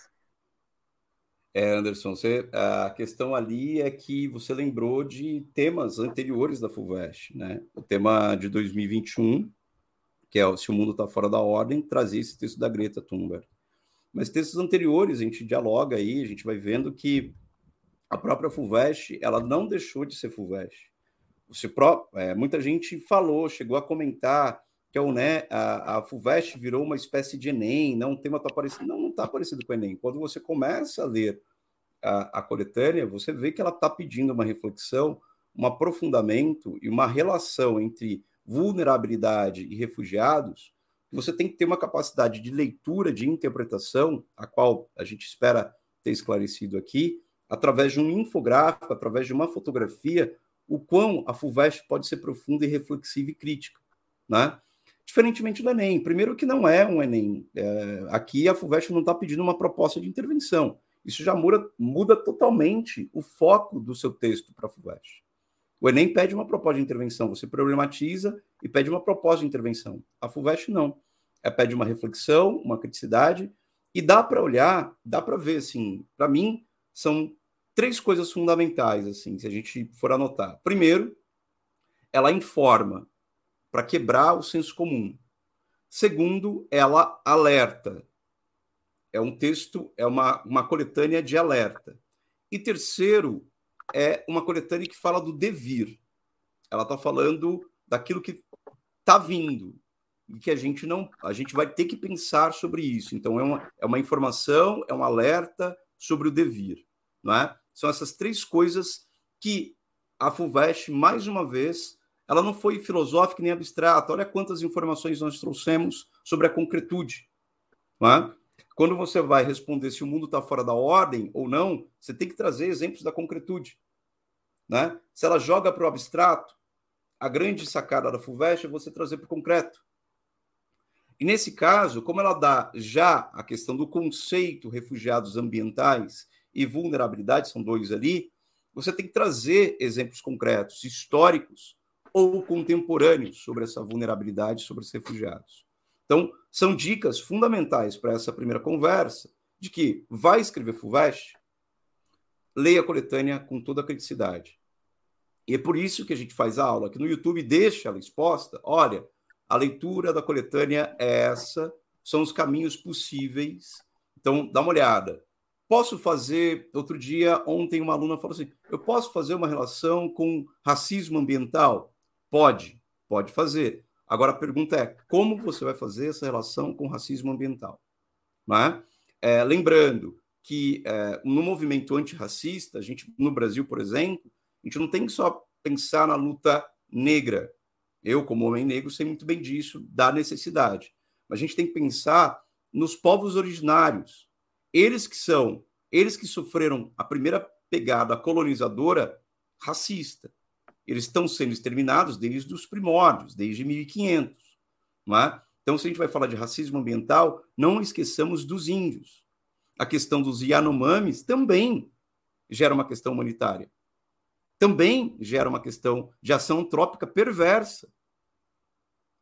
É, Anderson, você, a questão ali é que você lembrou de temas anteriores da FUVEST, né? O tema de 2021, que é Se o Mundo está Fora da Ordem, trazia esse texto da Greta Thunberg. Mas textos anteriores, a gente dialoga aí, a gente vai vendo que a própria FUVEST, ela não deixou de ser FUVEST. Você, é, muita gente falou, chegou a comentar a, UNE, a, a FUVEST virou uma espécie de Enem, não, o tema está parecido. Não, não está parecido com o Enem. Quando você começa a ler a, a coletânea, você vê que ela está pedindo uma reflexão, um aprofundamento e uma relação entre vulnerabilidade e refugiados, você tem que ter uma capacidade de leitura, de interpretação, a qual a gente espera ter esclarecido aqui, através de um infográfico, através de uma fotografia, o quão a FUVEST pode ser profunda e reflexiva e crítica, né? Diferentemente do Enem. Primeiro que não é um Enem. É, aqui a FUVEST não está pedindo uma proposta de intervenção. Isso já muda, muda totalmente o foco do seu texto para a FUVEST. O Enem pede uma proposta de intervenção, você problematiza e pede uma proposta de intervenção. A FUVEST não. É pede uma reflexão, uma criticidade, e dá para olhar, dá para ver, assim, para mim, são três coisas fundamentais, assim, se a gente for anotar. Primeiro, ela informa para quebrar o senso comum. Segundo, ela alerta. É um texto, é uma, uma coletânea de alerta. E terceiro, é uma coletânea que fala do devir. Ela está falando daquilo que está vindo e que a gente não, a gente vai ter que pensar sobre isso. Então é uma, é uma informação, é um alerta sobre o devir não é? São essas três coisas que a FUVEST, mais uma vez, ela não foi filosófica nem abstrata. Olha quantas informações nós trouxemos sobre a concretude. É? Quando você vai responder se o mundo está fora da ordem ou não, você tem que trazer exemplos da concretude. Né? Se ela joga para o abstrato, a grande sacada da FUVEST é você trazer para o concreto. E nesse caso, como ela dá já a questão do conceito refugiados ambientais e vulnerabilidade, são dois ali, você tem que trazer exemplos concretos, históricos ou contemporâneos sobre essa vulnerabilidade, sobre os refugiados. Então, são dicas fundamentais para essa primeira conversa de que vai escrever FUVEST, leia a coletânea com toda a criticidade. E é por isso que a gente faz a aula, que no YouTube deixa ela exposta. Olha, a leitura da coletânea é essa, são os caminhos possíveis. Então, dá uma olhada. Posso fazer, outro dia, ontem, uma aluna falou assim: eu posso fazer uma relação com racismo ambiental? Pode, pode fazer. Agora a pergunta é: como você vai fazer essa relação com racismo ambiental? É? É, lembrando que é, no movimento antirracista, a gente, no Brasil, por exemplo, a gente não tem que só pensar na luta negra. Eu, como homem negro, sei muito bem disso, da necessidade. Mas a gente tem que pensar nos povos originários. Eles que são, eles que sofreram a primeira pegada colonizadora racista. Eles estão sendo exterminados desde os primórdios, desde 1500. Não é? Então, se a gente vai falar de racismo ambiental, não esqueçamos dos índios. A questão dos Yanomamis também gera uma questão humanitária. Também gera uma questão de ação antrópica perversa.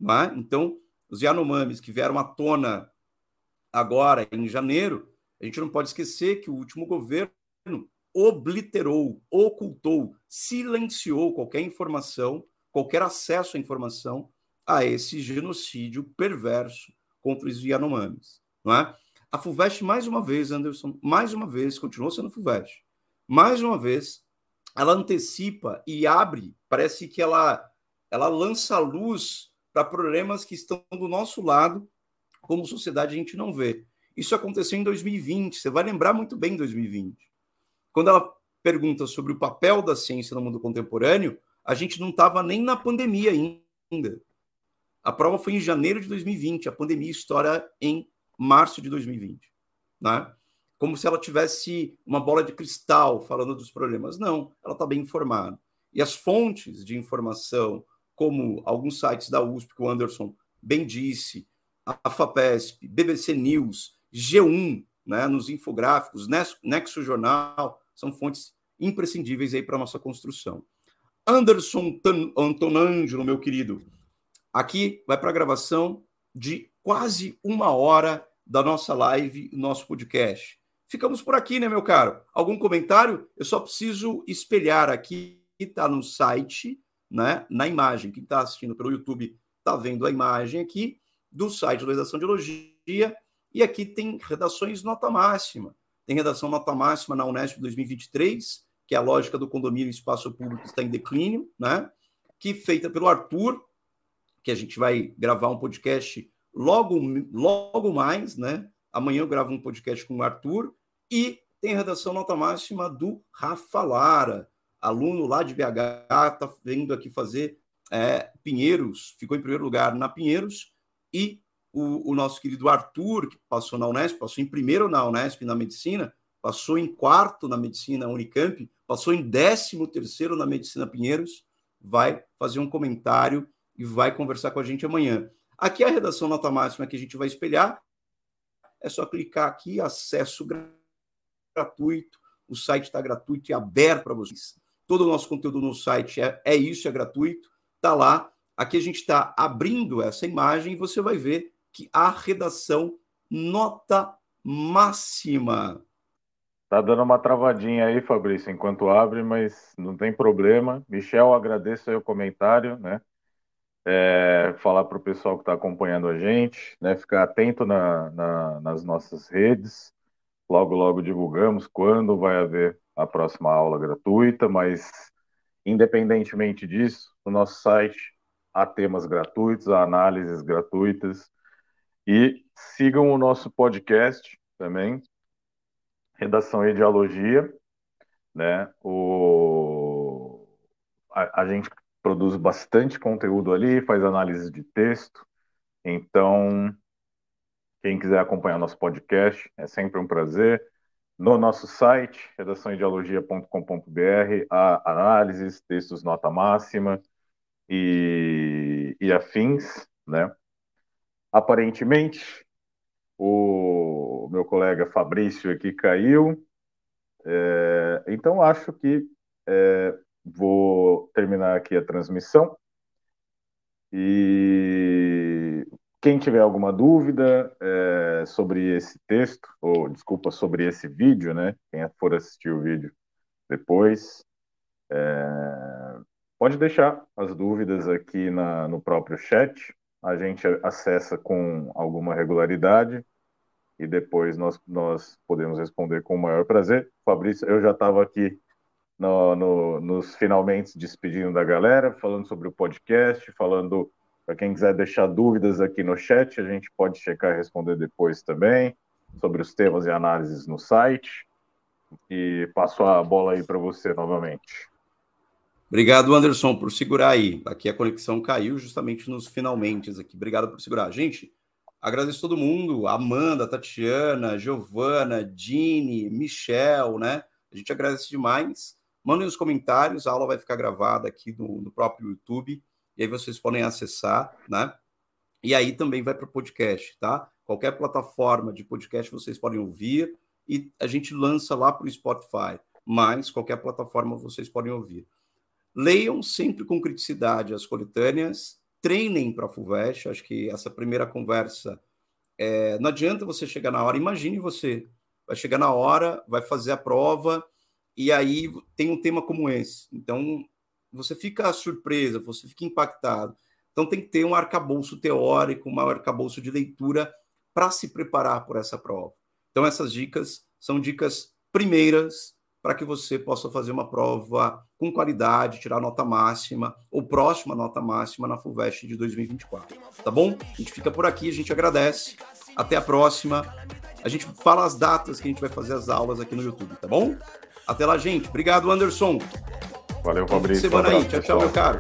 É? Então, os Yanomamis que vieram à tona agora, em janeiro, a gente não pode esquecer que o último governo obliterou, ocultou, silenciou qualquer informação, qualquer acesso à informação a esse genocídio perverso contra os Yanomamis. Não é? A FUVEST, mais uma vez, Anderson, mais uma vez, continuou sendo FUVEST, mais uma vez, ela antecipa e abre, parece que ela, ela lança luz para problemas que estão do nosso lado, como sociedade a gente não vê. Isso aconteceu em 2020, você vai lembrar muito bem 2020. Quando ela pergunta sobre o papel da ciência no mundo contemporâneo, a gente não estava nem na pandemia ainda. A prova foi em janeiro de 2020, a pandemia estoura em março de 2020. Né? Como se ela tivesse uma bola de cristal falando dos problemas. Não, ela está bem informada. E as fontes de informação, como alguns sites da USP, que o Anderson bem disse, a FAPESP, BBC News, G1, né, nos infográficos, Nexo Jornal, são fontes imprescindíveis aí para a nossa construção. Anderson Antonangelo, meu querido, Aqui vai para a gravação de quase uma hora da nossa live, nosso podcast. Ficamos por aqui, né, meu caro? Algum comentário? Eu só preciso espelhar aqui, está no site, né, na imagem. Quem está assistindo pelo YouTube está vendo a imagem aqui do site da Redação de Elogia. E aqui tem redações nota máxima. Tem redação nota máxima na Unesp 2023, que é a lógica do condomínio e espaço público está em declínio, né? Que feita pelo Arthur, que a gente vai gravar um podcast logo, logo mais, né? Amanhã eu gravo um podcast com o Arthur e tem a redação nota máxima do Rafa Lara, aluno lá de BH, está vindo aqui fazer é, Pinheiros, ficou em primeiro lugar na Pinheiros, e o, o, nosso querido Arthur, que passou na Unesp, passou em primeiro na Unesp na medicina, passou em quarto na medicina Unicamp, passou em décimo terceiro na medicina Pinheiros, vai fazer um comentário e vai conversar com a gente amanhã. Aqui a redação nota máxima que a gente vai espelhar. É só clicar aqui, acesso gratuito. O site está gratuito e aberto para vocês. Todo o nosso conteúdo no site é, é isso, é gratuito. Está lá. Aqui a gente está abrindo essa imagem e você vai ver que a redação nota máxima.
Tá dando uma travadinha aí, Fabrício, enquanto abre, mas não tem problema. Michel, agradeço aí o comentário, né? é, falar para o pessoal que está acompanhando a gente, né, ficar atento na, na, nas nossas redes. Logo, logo divulgamos quando vai haver a próxima aula gratuita, mas independentemente disso, no nosso site há temas gratuitos, há análises gratuitas. E sigam o nosso podcast também, Redação e Ideologia, né? O, a, a gente produz bastante conteúdo ali, faz análise de texto. Então, quem quiser acompanhar nosso podcast, é sempre um prazer. No nosso site, redaçãoideologia.com.br, há análises, textos nota máxima e, e afins, né? Aparentemente, o meu colega Fabrício aqui caiu, é, então acho que é, Vou terminar aqui a transmissão. E quem tiver alguma dúvida é, sobre esse texto, ou desculpa, sobre esse vídeo, né? Quem for assistir o vídeo depois, é, Pode deixar as dúvidas aqui na, no próprio chat, a gente acessa com alguma regularidade e depois nós, nós podemos responder com o maior prazer. Fabrício, eu já estava aqui no, no, nos finalmente despedindo da galera, falando sobre o podcast, falando para quem quiser deixar dúvidas aqui no chat, a gente pode checar e responder depois também sobre os temas e análises no site. E passo a bola aí para você novamente.
Obrigado, Anderson, por segurar aí. Aqui a conexão caiu justamente nos finalmente aqui. Obrigado por segurar. Gente, agradeço todo mundo, Amanda, Tatiana, Giovana, Dini, Michel, né? A gente agradece demais. Mandem os comentários, a aula vai ficar gravada aqui no, no próprio YouTube, e aí vocês podem acessar, né? E aí também vai para o podcast, tá? Qualquer plataforma de podcast vocês podem ouvir e a gente lança lá para o Spotify, mas qualquer plataforma vocês podem ouvir. Leiam sempre com criticidade as coletâneas, treinem para a FUVEST, acho que essa primeira conversa, é, não adianta você chegar na hora, imagine você, vai chegar na hora, vai fazer a prova, e aí tem um tema como esse. Então, você fica surpresa, você fica impactado. Então, tem que ter um arcabouço teórico, um arcabouço de leitura para se preparar por essa prova. Então, essas dicas são dicas primeiras para que você possa fazer uma prova com qualidade, tirar nota máxima ou próxima nota máxima na FUVEST de 2024. Tá bom? A gente fica por aqui, a gente agradece. Até a próxima. A gente fala as datas que a gente vai fazer as aulas aqui no YouTube, tá bom? Até lá, gente. Obrigado, Anderson.
Valeu, Fabrício.
Semana um abraço, aí. Tchau, tchau, meu caro.